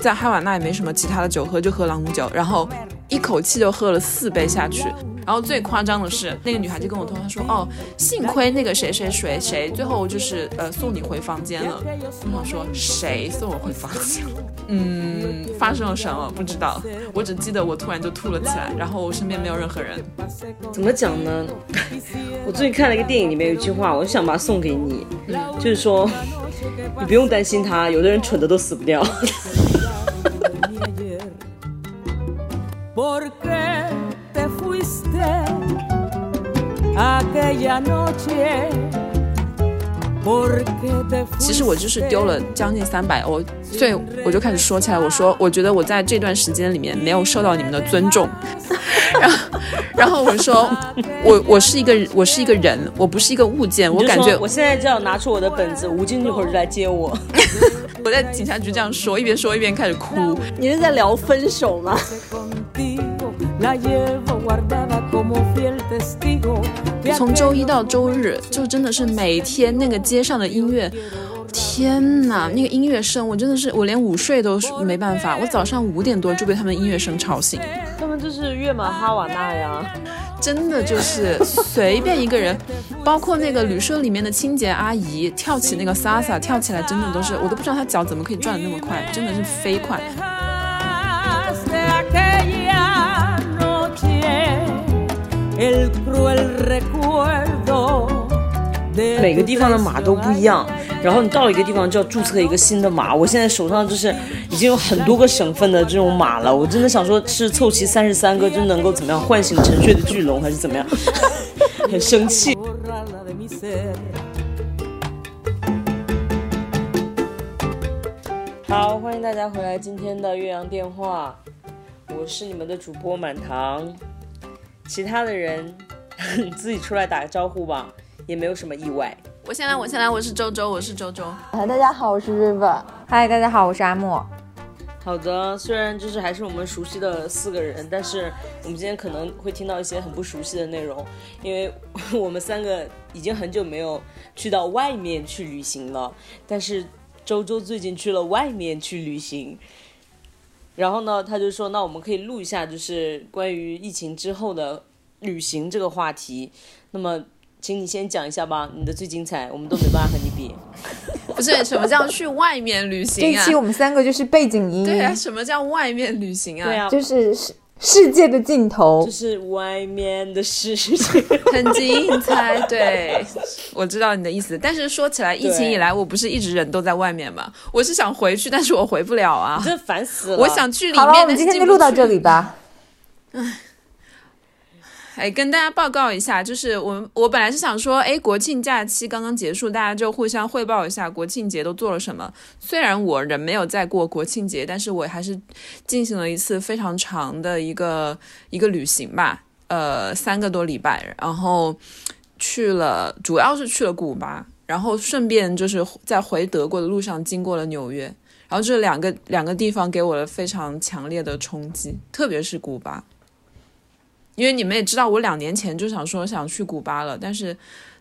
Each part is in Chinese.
在哈瓦那也没什么其他的酒喝，就喝朗姆酒，然后一口气就喝了四杯下去。然后最夸张的是，那个女孩就跟我通，她说：“哦，幸亏那个谁谁谁谁最后就是呃送你回房间了。”我想说谁送我回房间？嗯，发生了什么？不知道，我只记得我突然就吐了起来，然后我身边没有任何人。怎么讲呢？我最近看了一个电影，里面有一句话，我就想把它送给你，就是说，你不用担心他，有的人蠢的都死不掉。其实我就是丢了将近三百欧，所以我就开始说起来，我说我觉得我在这段时间里面没有受到你们的尊重，然后然后我说 我我是一个我是一个人，我不是一个物件，我感觉我现在就要拿出我的本子，吴京一会儿就来接我。我在警察局这样说，一边说一边开始哭。你是在聊分手吗？从周一到周日，就真的是每天那个街上的音乐，天呐，那个音乐声，我真的是我连午睡都没办法。我早上五点多就被他们音乐声吵醒。他们就是月满哈瓦那呀，真的就是随便一个人，包括那个旅社里面的清洁阿姨跳起那个 salsa，跳起来真的都是，我都不知道她脚怎么可以转的那么快，真的是飞快。每个地方的码都不一样，然后你到了一个地方就要注册一个新的码。我现在手上就是已经有很多个省份的这种码了，我真的想说，是凑齐三十三个就能够怎么样唤醒沉睡的巨龙，还是怎么样？很生气。好，欢迎大家回来今天的岳阳电话，我是你们的主播满堂。其他的人，你 自己出来打个招呼吧，也没有什么意外。我先来，我先来，我是周周，我是周周。嗨，大家好，我是 River。嗨，大家好，我是阿莫。好的，虽然就是还是我们熟悉的四个人，但是我们今天可能会听到一些很不熟悉的内容，因为 我们三个已经很久没有去到外面去旅行了。但是周周最近去了外面去旅行。然后呢，他就说，那我们可以录一下，就是关于疫情之后的旅行这个话题。那么，请你先讲一下吧，你的最精彩，我们都没办法和你比。不是什么叫去外面旅行啊？这期我们三个就是背景音。对啊，什么叫外面旅行啊？对啊，就是是。世界的尽头，就是外面的世界，很精彩。对，我知道你的意思。但是说起来，疫情以来，我不是一直人都在外面吗？我是想回去，但是我回不了啊！真烦死了。我想去里面，好了，我们今天就录到这里吧。唉。哎，跟大家报告一下，就是我我本来是想说，哎，国庆假期刚刚结束，大家就互相汇报一下国庆节都做了什么。虽然我人没有在过国庆节，但是我还是进行了一次非常长的一个一个旅行吧，呃，三个多礼拜，然后去了，主要是去了古巴，然后顺便就是在回德国的路上经过了纽约，然后这两个两个地方给我了非常强烈的冲击，特别是古巴。因为你们也知道，我两年前就想说想去古巴了，但是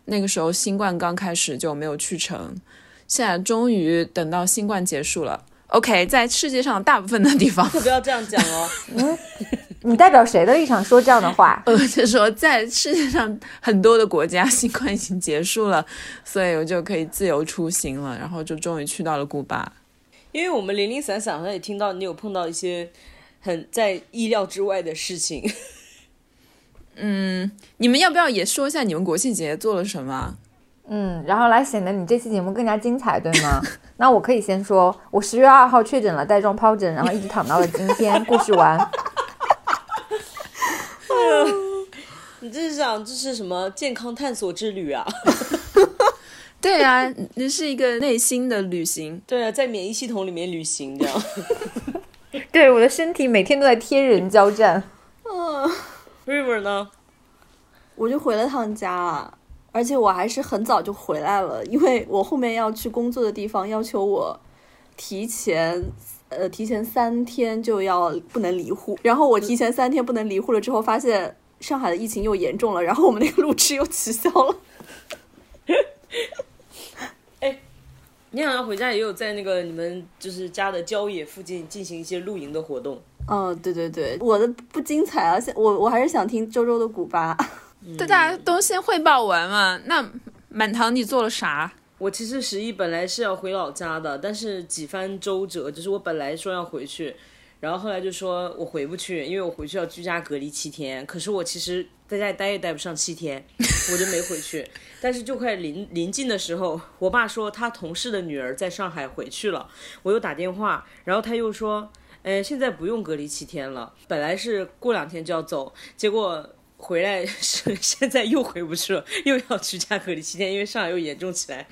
那个时候新冠刚开始就没有去成。现在终于等到新冠结束了。OK，在世界上大部分的地方，不要这样讲哦。嗯，你代表谁的立场说这样的话？呃，就说在世界上很多的国家，新冠已经结束了，所以我就可以自由出行了。然后就终于去到了古巴。因为我们零零散散好像也听到你有碰到一些很在意料之外的事情。嗯，你们要不要也说一下你们国庆节做了什么？嗯，然后来显得你这期节目更加精彩，对吗？那我可以先说，我十月二号确诊了带状疱疹，然后一直躺到了今天。故事完。你这是想这是什么健康探索之旅啊？对啊，这是一个内心的旅行。对啊，在免疫系统里面旅行这样。对，我的身体每天都在天人交战。嗯。River 呢？我就回了趟家，而且我还是很早就回来了，因为我后面要去工作的地方要求我提前呃提前三天就要不能离沪，然后我提前三天不能离沪了之后，发现上海的疫情又严重了，然后我们那个路痴又取消了。哎，你好像回家也有在那个你们就是家的郊野附近进行一些露营的活动。嗯，对对对，我的不精彩啊，现我我还是想听周周的古巴。对，大家都先汇报完嘛。那满堂你做了啥？我其实十一本来是要回老家的，但是几番周折，就是我本来说要回去，然后后来就说我回不去，因为我回去要居家隔离七天。可是我其实在家里待也待不上七天，我就没回去。但是就快临临近的时候，我爸说他同事的女儿在上海回去了，我又打电话，然后他又说，哎，现在不用隔离七天了，本来是过两天就要走，结果。回来 是现在又回不去了，又要居家隔离七天，因为上海又严重起来，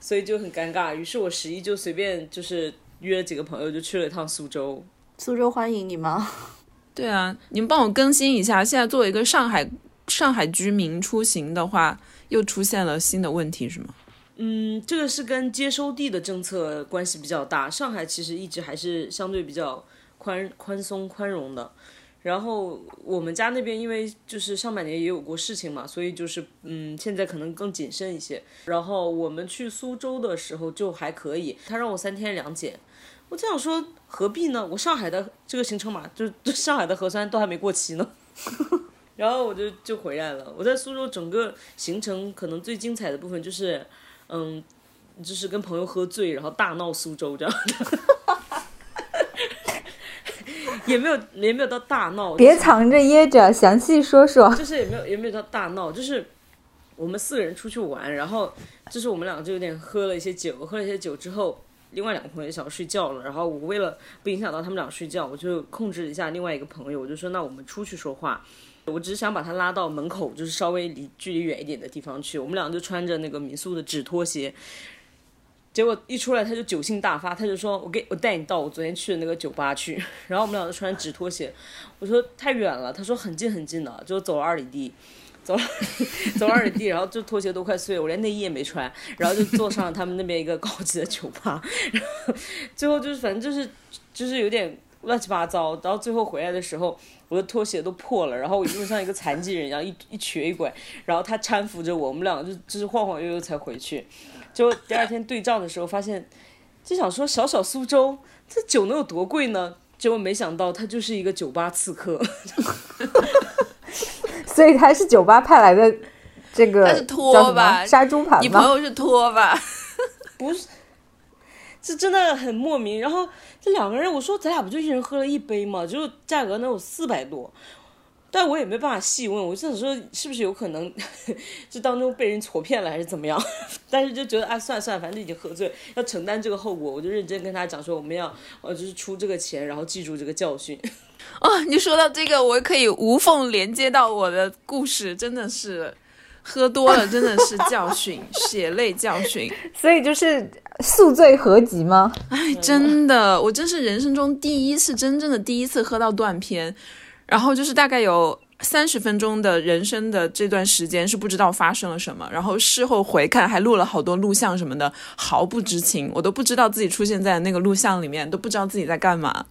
所以就很尴尬。于是我十一就随便就是约了几个朋友，就去了一趟苏州。苏州欢迎你吗？对啊，你们帮我更新一下。现在作为一个上海上海居民出行的话，又出现了新的问题，是吗？嗯，这个是跟接收地的政策关系比较大。上海其实一直还是相对比较宽宽松宽容的。然后我们家那边因为就是上半年也有过事情嘛，所以就是嗯，现在可能更谨慎一些。然后我们去苏州的时候就还可以，他让我三天两检，我这样说何必呢？我上海的这个行程码，就上海的核酸都还没过期呢，然后我就就回来了。我在苏州整个行程可能最精彩的部分就是，嗯，就是跟朋友喝醉，然后大闹苏州这样的。也没有也没有到大闹，别藏着掖着，详细说说。就是也没有也没有到大闹，就是我们四个人出去玩，然后就是我们两个就有点喝了一些酒，喝了一些酒之后，另外两个朋友想要睡觉了，然后我为了不影响到他们俩睡觉，我就控制一下另外一个朋友，我就说那我们出去说话，我只是想把他拉到门口，就是稍微离距离远一点的地方去，我们两个就穿着那个民宿的纸拖鞋。结果一出来他就酒性大发，他就说：“我给我带你到我昨天去的那个酒吧去。”然后我们俩就穿纸拖鞋，我说太远了，他说很近很近的，就走了二里地，走了 走二里地，然后就拖鞋都快碎了，我连内衣也没穿，然后就坐上了他们那边一个高级的酒吧，然 后最后就是反正就是就是有点乱七八糟，然后最后回来的时候我的拖鞋都破了，然后我就像一个残疾人一样一一瘸一拐，然后他搀扶着我，我们两个就就是晃晃悠悠才回去。就第二天对账的时候，发现就想说小小苏州这酒能有多贵呢？结果没想到他就是一个酒吧刺客，所以他是酒吧派来的这个他是托吧杀猪盘你朋友是托吧？不是，这真的很莫名。然后这两个人，我说咱俩不就一人喝了一杯吗？就价格能有四百多。但我也没办法细问，我就想说是不是有可能这当中被人戳骗了还是怎么样？但是就觉得啊，算了算了，反正已经喝醉，要承担这个后果，我就认真跟他讲说我们要呃就是出这个钱，然后记住这个教训。哦，你说到这个，我可以无缝连接到我的故事，真的是喝多了，真的是教训，血泪教训。所以就是宿醉合集吗？哎，真的，我真是人生中第一次，真正的第一次喝到断片。然后就是大概有三十分钟的人生的这段时间是不知道发生了什么，然后事后回看还录了好多录像什么的，毫不知情，我都不知道自己出现在那个录像里面，都不知道自己在干嘛。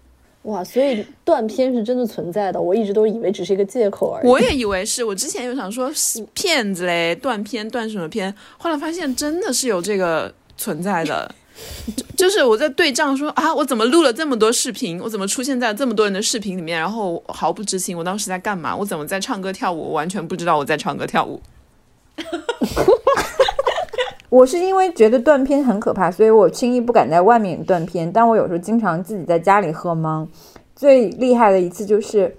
哇，所以断片是真的存在的，我一直都以为只是一个借口而已。我也以为是，我之前有想说骗子嘞，断片断什么片，后来发现真的是有这个存在的。就是我在对账说啊，我怎么录了这么多视频，我怎么出现在这么多人的视频里面，然后毫不知情，我当时在干嘛？我怎么在唱歌跳舞？我完全不知道我在唱歌跳舞。我是因为觉得断片很可怕，所以我轻易不敢在外面断片。但我有时候经常自己在家里喝吗。最厉害的一次就是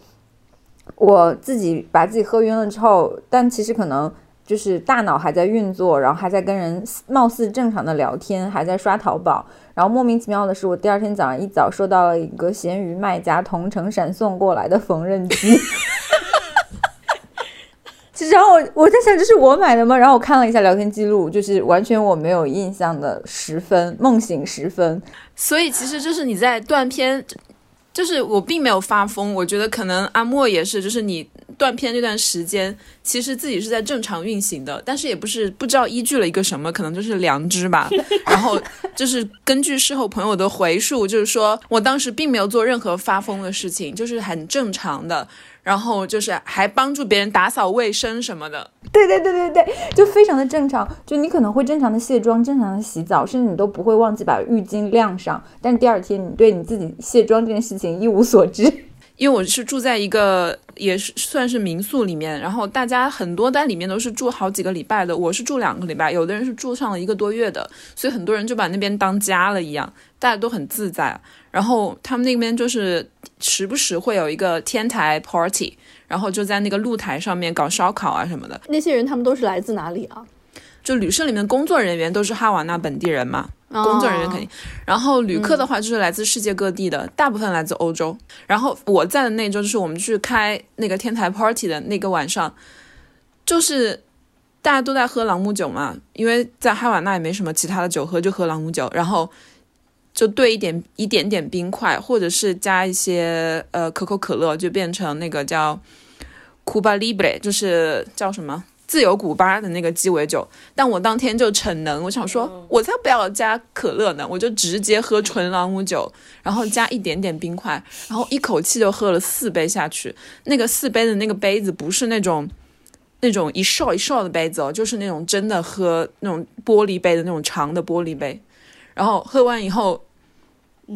我自己把自己喝晕了之后，但其实可能。就是大脑还在运作，然后还在跟人貌似正常的聊天，还在刷淘宝。然后莫名其妙的是，我第二天早上一早收到了一个闲鱼卖家同城闪送过来的缝纫机。然后我我在想，这是我买的吗？然后我看了一下聊天记录，就是完全我没有印象的十分梦醒时分。所以其实就是你在断片，就是我并没有发疯。我觉得可能阿莫也是，就是你。断片那段时间，其实自己是在正常运行的，但是也不是不知道依据了一个什么，可能就是良知吧。然后就是根据事后朋友的回述，就是说我当时并没有做任何发疯的事情，就是很正常的。然后就是还帮助别人打扫卫生什么的。对对对对对，就非常的正常。就你可能会正常的卸妆、正常的洗澡，甚至你都不会忘记把浴巾晾上。但第二天你对你自己卸妆这件事情一无所知。因为我是住在一个也是算是民宿里面，然后大家很多在里面都是住好几个礼拜的，我是住两个礼拜，有的人是住上了一个多月的，所以很多人就把那边当家了一样，大家都很自在。然后他们那边就是时不时会有一个天台 party，然后就在那个露台上面搞烧烤啊什么的。那些人他们都是来自哪里啊？就旅社里面工作人员都是哈瓦那本地人嘛，工作人员肯定。然后旅客的话就是来自世界各地的，大部分来自欧洲。然后我在的那周就是我们去开那个天台 party 的那个晚上，就是大家都在喝朗姆酒嘛，因为在哈瓦那也没什么其他的酒喝，就喝朗姆酒。然后就兑一点一点点冰块，或者是加一些呃可口可乐，就变成那个叫 Cuba Libre，就是叫什么？自由古巴的那个鸡尾酒，但我当天就逞能，我想说，我才不要加可乐呢，我就直接喝纯朗姆酒，然后加一点点冰块，然后一口气就喝了四杯下去。那个四杯的那个杯子不是那种那种一哨一哨的杯子哦，就是那种真的喝那种玻璃杯的那种长的玻璃杯。然后喝完以后，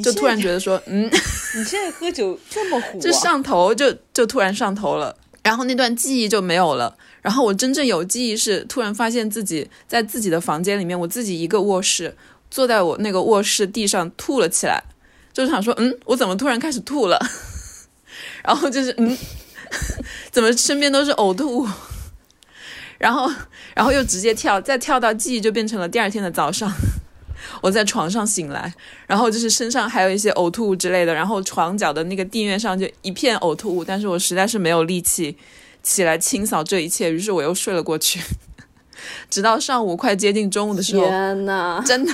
就突然觉得说，嗯，你现在喝酒这么虎、啊，就上头，就就突然上头了，然后那段记忆就没有了。然后我真正有记忆是突然发现自己在自己的房间里面，我自己一个卧室，坐在我那个卧室地上吐了起来，就想说，嗯，我怎么突然开始吐了？然后就是，嗯，怎么身边都是呕吐物？然后，然后又直接跳，再跳到记忆就变成了第二天的早上，我在床上醒来，然后就是身上还有一些呕吐物之类的，然后床角的那个地面上就一片呕吐物，但是我实在是没有力气。起来清扫这一切，于是我又睡了过去，直到上午快接近中午的时候，天呐，真的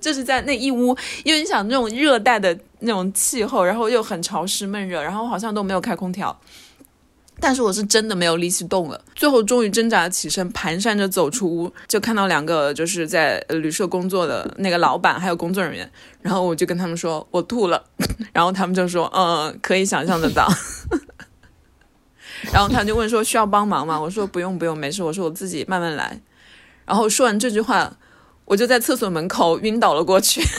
就是在那一屋，因为你想那种热带的那种气候，然后又很潮湿闷热，然后好像都没有开空调，但是我是真的没有力气动了，最后终于挣扎起身，蹒跚着走出屋，就看到两个就是在旅社工作的那个老板还有工作人员，然后我就跟他们说我吐了，然后他们就说嗯，可以想象得到。然后他就问说需要帮忙吗？我说不用不用，没事。我说我自己慢慢来。然后说完这句话，我就在厕所门口晕倒了过去。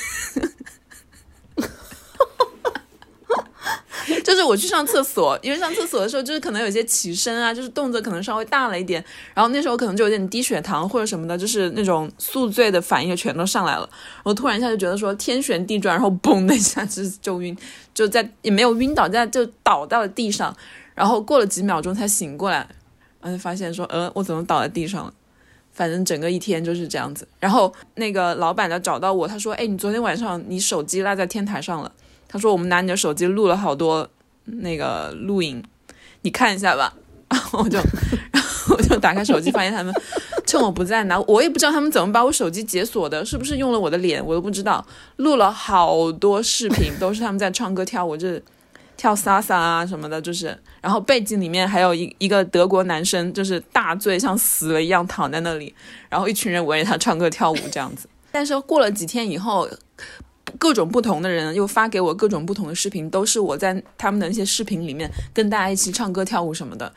就是我去上厕所，因为上厕所的时候就是可能有些起身啊，就是动作可能稍微大了一点。然后那时候可能就有点低血糖或者什么的，就是那种宿醉的反应全都上来了。我突然一下就觉得说天旋地转，然后嘣的一下就就晕，就在也没有晕倒，在就倒到了地上。然后过了几秒钟才醒过来，然后发现说，呃，我怎么倒在地上了？反正整个一天就是这样子。然后那个老板呢找到我，他说，哎，你昨天晚上你手机落在天台上了。他说我们拿你的手机录了好多那个录影，你看一下吧。然后 我就，然后我就打开手机，发现他们趁我不在拿，我也不知道他们怎么把我手机解锁的，是不是用了我的脸，我都不知道。录了好多视频，都是他们在唱歌跳舞，这。跳萨萨啊什么的，就是，然后背景里面还有一一个德国男生，就是大醉像死了一样躺在那里，然后一群人围着他唱歌跳舞这样子。但是过了几天以后，各种不同的人又发给我各种不同的视频，都是我在他们的那些视频里面跟大家一起唱歌跳舞什么的。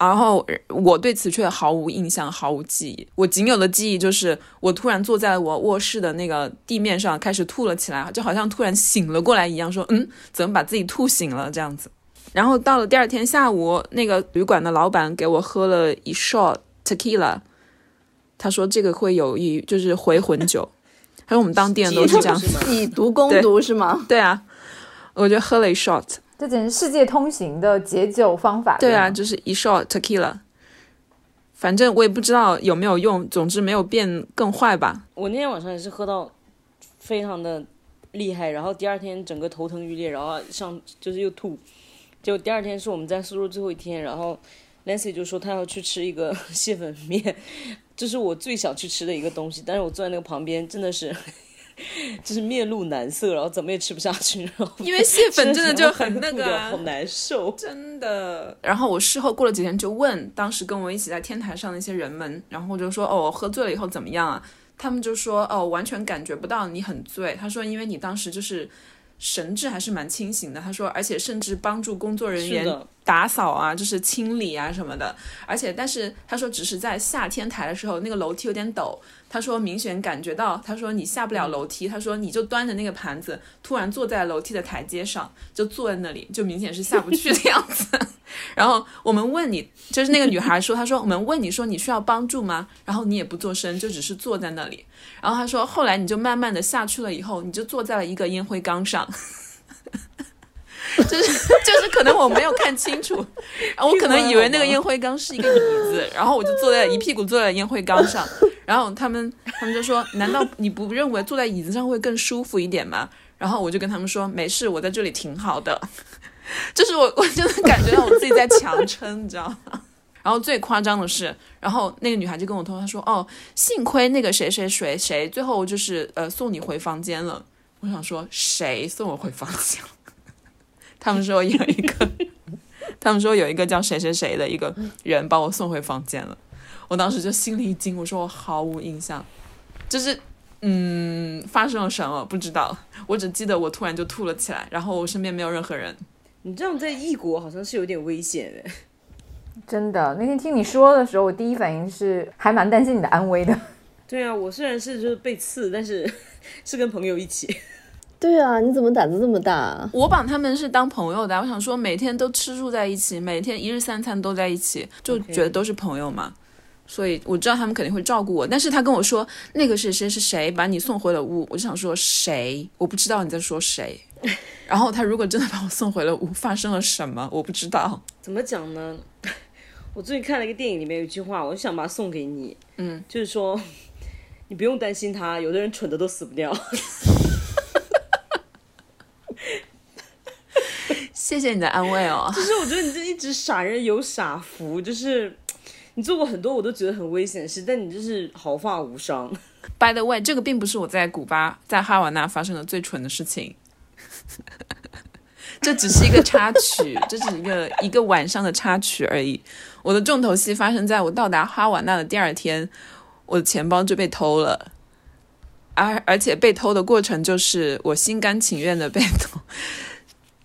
然后我对此却毫无印象，毫无记忆。我仅有的记忆就是我突然坐在我卧室的那个地面上，开始吐了起来，就好像突然醒了过来一样，说：“嗯，怎么把自己吐醒了？”这样子。然后到了第二天下午，那个旅馆的老板给我喝了一 shot tequila，他说这个会有益，就是回魂酒。他说我们当地人都是这样，以毒攻毒是吗？对啊，我就喝了一 shot。这简直世界通行的解酒方法。对啊，就是一 shot tequila，反正我也不知道有没有用，总之没有变更坏吧。我那天晚上也是喝到非常的厉害，然后第二天整个头疼欲裂，然后上就是又吐。结果第二天是我们在苏州最后一天，然后 Nancy 就说她要去吃一个 蟹粉面，这是我最想去吃的一个东西，但是我坐在那个旁边真的是。就是面露难色，然后怎么也吃不下去，然后 因为蟹粉真的就很那个，好难受，真的。然后我事后过了几天就问当时跟我一起在天台上的一些人们，然后就说哦，我喝醉了以后怎么样啊？他们就说哦，完全感觉不到你很醉。他说因为你当时就是神志还是蛮清醒的。他说，而且甚至帮助工作人员，打扫啊，就是清理啊什么的。而且，但是他说，只是在下天台的时候，那个楼梯有点陡。他说明显感觉到，他说你下不了楼梯，他说你就端着那个盘子，突然坐在楼梯的台阶上，就坐在那里，就明显是下不去的样子。然后我们问你，就是那个女孩说，她说我们问你说你需要帮助吗？然后你也不做声，就只是坐在那里。然后她说，后来你就慢慢的下去了，以后你就坐在了一个烟灰缸上。就是就是可能我没有看清楚，我可能以为那个烟灰缸是一个椅子，然后我就坐在一屁股坐在烟灰缸上，然后他们他们就说，难道你不认为坐在椅子上会更舒服一点吗？然后我就跟他们说，没事，我在这里挺好的。就是我我真的感觉到我自己在强撑，你知道吗？然后最夸张的是，然后那个女孩就跟我说，她说，哦，幸亏那个谁谁谁谁最后就是呃送你回房间了。我想说，谁送我回房间了？他们说有一个，他们说有一个叫谁谁谁的一个人把我送回房间了。我当时就心里一惊，我说我毫无印象，就是嗯发生了什么不知道，我只记得我突然就吐了起来，然后我身边没有任何人。你这样在异国好像是有点危险的。真的，那天听你说的时候，我第一反应是还蛮担心你的安危的。对啊，我虽然是就是被刺，但是 是跟朋友一起。对啊，你怎么胆子这么大、啊？我把他们是当朋友的，我想说每天都吃住在一起，每天一日三餐都在一起，就觉得都是朋友嘛。所以我知道他们肯定会照顾我，但是他跟我说那个是谁是谁把你送回了屋，我就想说谁？我不知道你在说谁。然后他如果真的把我送回了屋，发生了什么？我不知道。怎么讲呢？我最近看了一个电影，里面有一句话，我就想把它送给你。嗯，就是说，你不用担心他，有的人蠢的都死不掉。谢谢你的安慰哦。就是我觉得你这一直傻人有傻福，就是你做过很多我都觉得很危险的事，但你就是毫发无伤。By the way，这个并不是我在古巴在哈瓦那发生的最蠢的事情，这只是一个插曲，这只是一个一个晚上的插曲而已。我的重头戏发生在我到达哈瓦那的第二天，我的钱包就被偷了，而而且被偷的过程就是我心甘情愿的被偷，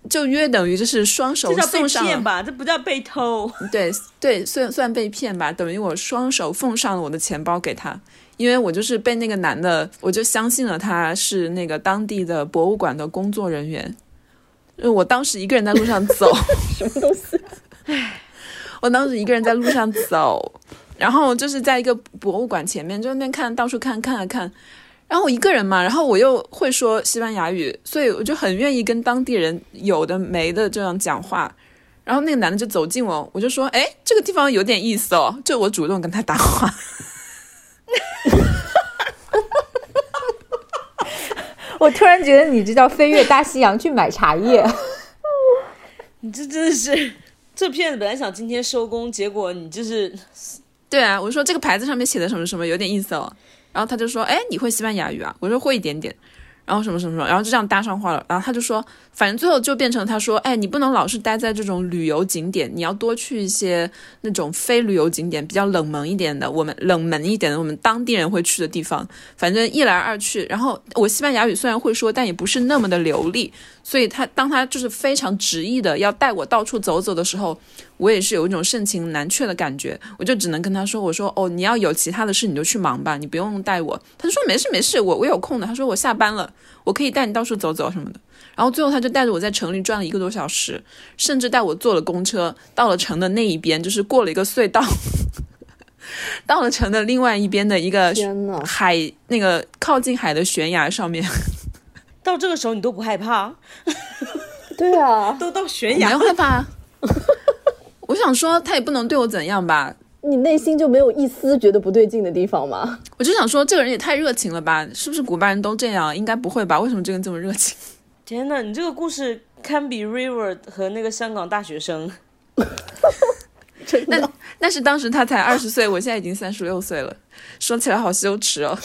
就约等于就是双手这叫被送上吧？这不叫被偷。对 对，算算被骗吧，等于我双手奉上了我的钱包给他，因为我就是被那个男的，我就相信了他是那个当地的博物馆的工作人员。因为我当时一个人在路上走，什么东西？我当时一个人在路上走，然后就是在一个博物馆前面，就那边看到处看看啊看，然后我一个人嘛，然后我又会说西班牙语，所以我就很愿意跟当地人有的没的这样讲话。然后那个男的就走近我，我就说：“哎，这个地方有点意思哦。”就我主动跟他搭话。我突然觉得你这叫飞越大西洋去买茶叶。你这真的是，这骗子本来想今天收工，结果你就是对啊，我说这个牌子上面写的什么什么有点意思哦。然后他就说：“哎，你会西班牙语啊？”我说会一点点。然后什么什么什么，然后就这样搭上话了。然后他就说，反正最后就变成他说：“哎，你不能老是待在这种旅游景点，你要多去一些那种非旅游景点，比较冷门一点的，我们冷门一点的，我们当地人会去的地方。反正一来二去，然后我西班牙语虽然会说，但也不是那么的流利。所以他当他就是非常执意的要带我到处走走的时候，我也是有一种盛情难却的感觉，我就只能跟他说：“我说哦，你要有其他的事你就去忙吧，你不用带我。”他就说：“没事没事，我我有空的。”他说：“我下班了，我可以带你到处走走什么的。”然后最后他就带着我在城里转了一个多小时，甚至带我坐了公车到了城的那一边，就是过了一个隧道，到了城的另外一边的一个，海那个靠近海的悬崖上面。到这个时候你都不害怕，对啊，都到悬崖没崖有害怕。我想说，他也不能对我怎样吧？你内心就没有一丝觉得不对劲的地方吗？我就想说，这个人也太热情了吧？是不是古巴人都这样？应该不会吧？为什么这个人这么热情？天呐，你这个故事堪比 River 和那个香港大学生。真的，但是当时他才二十岁，我现在已经三十六岁了，说起来好羞耻哦。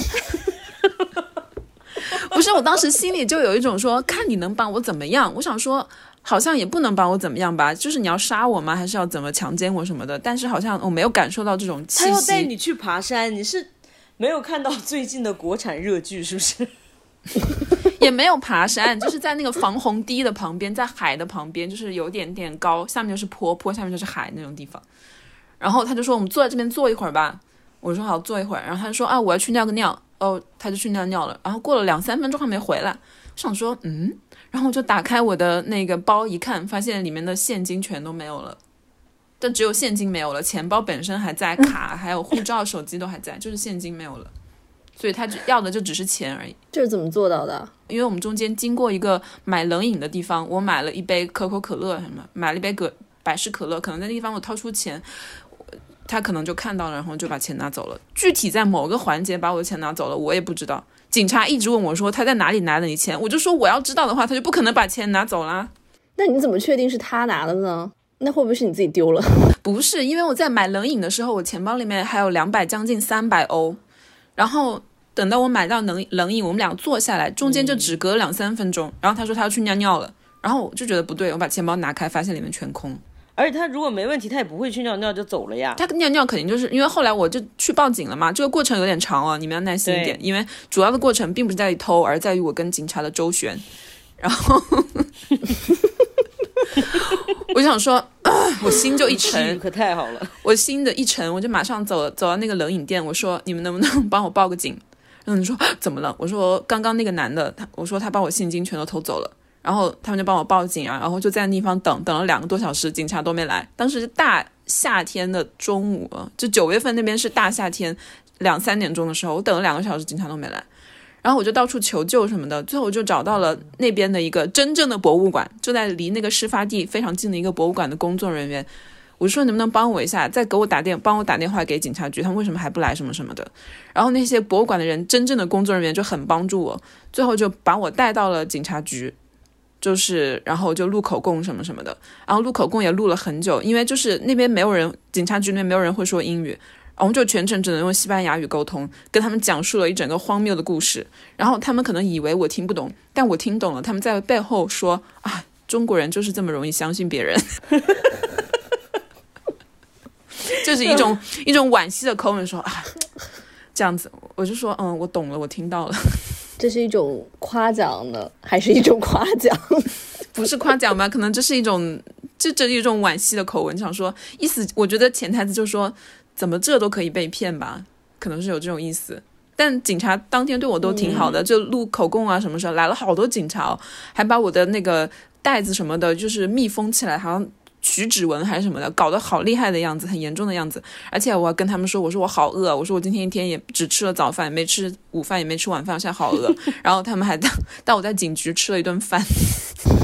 不是，我当时心里就有一种说，看你能把我怎么样？我想说，好像也不能把我怎么样吧？就是你要杀我吗？还是要怎么强奸我什么的？但是好像我没有感受到这种气息他要带。你去爬山，你是没有看到最近的国产热剧是不是？也没有爬山，就是在那个防洪堤的旁边，在海的旁边，就是有点点高，下面就是坡，坡下面就是海那种地方。然后他就说：“我们坐在这边坐一会儿吧。”我说：“好，坐一会儿。”然后他就说：“啊，我要去尿个尿。”哦，他就去尿尿了。然后过了两三分钟还没回来，我想说：“嗯。”然后我就打开我的那个包一看，发现里面的现金全都没有了。但只有现金没有了，钱包本身还在，卡还有护照、手机都还在，就是现金没有了。所以他就要的就只是钱而已。这是怎么做到的？因为我们中间经过一个买冷饮的地方，我买了一杯可口可乐，什么买了一杯可百事可乐，可能在那地方我掏出钱，他可能就看到了，然后就把钱拿走了。具体在某个环节把我的钱拿走了，我也不知道。警察一直问我说他在哪里拿的你钱，我就说我要知道的话，他就不可能把钱拿走啦。那你怎么确定是他拿的呢？那会不会是你自己丢了？不是，因为我在买冷饮的时候，我钱包里面还有两百，将近三百欧，然后。等到我买到冷冷饮，我们俩坐下来，中间就只隔两三分钟。然后他说他要去尿尿了，然后我就觉得不对，我把钱包拿开，发现里面全空。而且他如果没问题，他也不会去尿尿就走了呀。他尿尿肯定就是因为后来我就去报警了嘛，这个过程有点长哦，你们要耐心一点，因为主要的过程并不是在于偷，而在于我跟警察的周旋。然后 我想说，我心就一沉，可太好了，我心的一沉，我就马上走走到那个冷饮店，我说你们能不能帮我报个警？然后你说怎么了？我说刚刚那个男的，他我说他把我现金全都偷走了，然后他们就帮我报警啊，然后就在那地方等等了两个多小时，警察都没来。当时大夏天的中午，就九月份那边是大夏天，两三点钟的时候，我等了两个小时，警察都没来。然后我就到处求救什么的，最后我就找到了那边的一个真正的博物馆，就在离那个事发地非常近的一个博物馆的工作人员。我说能不能帮我一下，再给我打电，帮我打电话给警察局，他们为什么还不来什么什么的。然后那些博物馆的人，真正的工作人员就很帮助我，最后就把我带到了警察局，就是然后就录口供什么什么的。然后录口供也录了很久，因为就是那边没有人，警察局那没有人会说英语，我们就全程只能用西班牙语沟通，跟他们讲述了一整个荒谬的故事。然后他们可能以为我听不懂，但我听懂了，他们在背后说啊，中国人就是这么容易相信别人。就是一种一种惋惜的口吻说啊，这样子，我就说嗯，我懂了，我听到了。这是一种夸奖呢，还是一种夸奖？不是夸奖吧？可能这是一种，这这一种惋惜的口吻，想说意思。我觉得潜台词就是说，怎么这都可以被骗吧？可能是有这种意思。但警察当天对我都挺好的，就录口供啊什么时候来了好多警察，哦，还把我的那个袋子什么的，就是密封起来，好像。取指纹还是什么的，搞得好厉害的样子，很严重的样子。而且我要跟他们说，我说我好饿，我说我今天一天也只吃了早饭，没吃午饭，也没吃晚饭，现在好饿。然后他们还带带我在警局吃了一顿饭，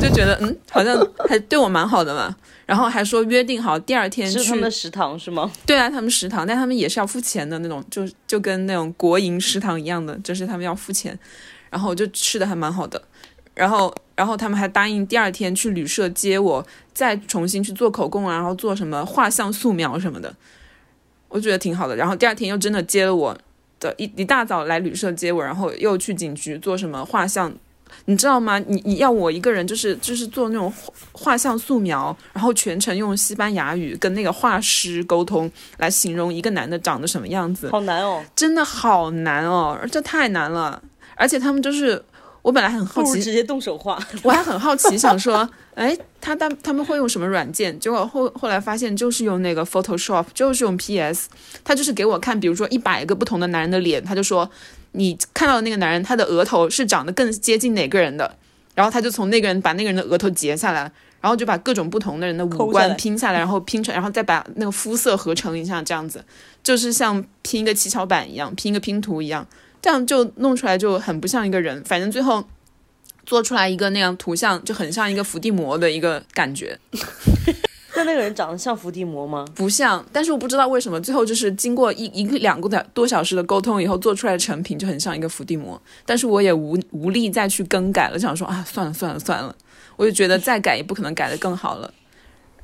就觉得嗯，好像还对我蛮好的嘛。然后还说约定好第二天去他们的食堂是吗？对啊，他们食堂，但他们也是要付钱的那种，就就跟那种国营食堂一样的，就是他们要付钱。然后我就吃的还蛮好的。然后，然后他们还答应第二天去旅社接我，再重新去做口供啊，然后做什么画像素描什么的，我觉得挺好的。然后第二天又真的接了我的一一大早来旅社接我，然后又去警局做什么画像，你知道吗？你你要我一个人就是就是做那种画像素描，然后全程用西班牙语跟那个画师沟通，来形容一个男的长得什么样子，好难哦，真的好难哦，这太难了，而且他们就是。我本来很好奇，直接动手画。我还很好奇，想说，哎，他他他们会用什么软件？结果后后来发现，就是用那个 Photoshop，就是用 PS。他就是给我看，比如说一百个不同的男人的脸，他就说，你看到的那个男人，他的额头是长得更接近哪个人的？然后他就从那个人把那个人的额头截下来，然后就把各种不同的人的五官拼下来，然后拼成，然后再把那个肤色合成一下，这样子，就是像拼一个七巧板一样，拼一个拼图一样。这样就弄出来就很不像一个人，反正最后做出来一个那样图像就很像一个伏地魔的一个感觉。那那个人长得像伏地魔吗？不像，但是我不知道为什么最后就是经过一一个两个多小时的沟通以后做出来的成品就很像一个伏地魔，但是我也无无力再去更改了，想说啊算了算了算了，我就觉得再改也不可能改得更好了。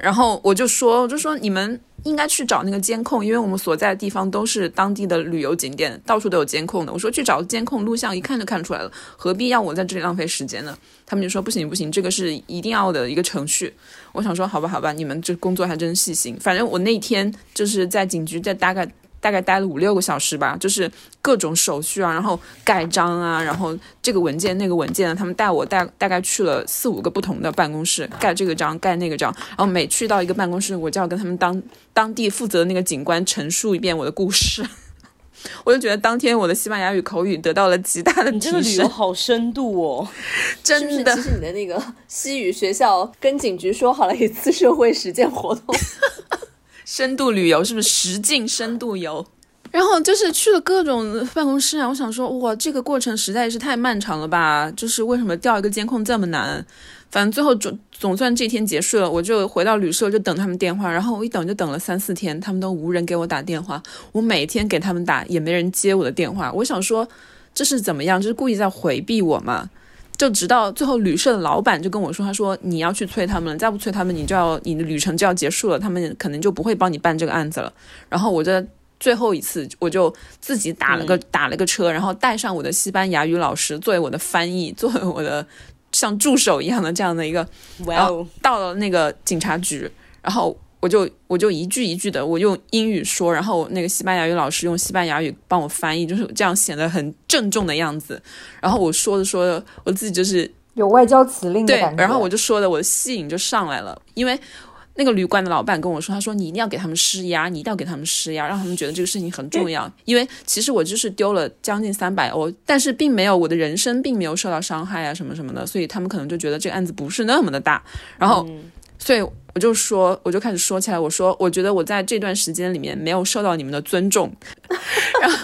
然后我就说我就说你们。应该去找那个监控，因为我们所在的地方都是当地的旅游景点，到处都有监控的。我说去找监控录像，一看就看出来了，何必要我在这里浪费时间呢？他们就说不行不行，这个是一定要的一个程序。我想说好吧好吧，你们这工作还真细心。反正我那天就是在警局在大概大概待了五六个小时吧，就是各种手续啊，然后盖章啊，然后这个文件那个文件，他们带我大大概去了四五个不同的办公室，盖这个章盖那个章，然后每去到一个办公室，我就要跟他们当当地负责的那个警官陈述一遍我的故事。我就觉得当天我的西班牙语口语得到了极大的提你这个旅游，好深度哦。真的是真的其实你的那个西语学校跟警局说好了一次社会实践活动，深度旅游是不是实境深度游？然后就是去了各种办公室啊，我想说，哇，这个过程实在是太漫长了吧？就是为什么调一个监控这么难？反正最后总总算这天结束了，我就回到旅社就等他们电话，然后我一等就等了三四天，他们都无人给我打电话，我每天给他们打也没人接我的电话，我想说这是怎么样？就是故意在回避我嘛？就直到最后旅社的老板就跟我说，他说你要去催他们了，再不催他们，你就要你的旅程就要结束了，他们可能就不会帮你办这个案子了。然后我在最后一次，我就自己打了个、打了个车，然后带上我的西班牙语老师作为我的翻译，作为我的像助手一样的这样的一个哇哦，到了那个警察局，然后我就我就一句一句的我用英语说，然后那个西班牙语老师用西班牙语帮我翻译，就是这样显得很郑重的样子。然后我说着说着，我自己就是有外交辞令的对感，觉。然后我就说的我的戏瘾就上来了，因为。那个旅馆的老板跟我说，他说你一定要给他们施压，你一定要给他们施压，让他们觉得这个事情很重要。因为其实我就是丢了将近三百欧，但是并没有我的人生并没有受到伤害啊什么什么的，所以他们可能就觉得这个案子不是那么的大。然后，所以我就说，我就开始说起来，我说我觉得我在这段时间里面没有受到你们的尊重，然后，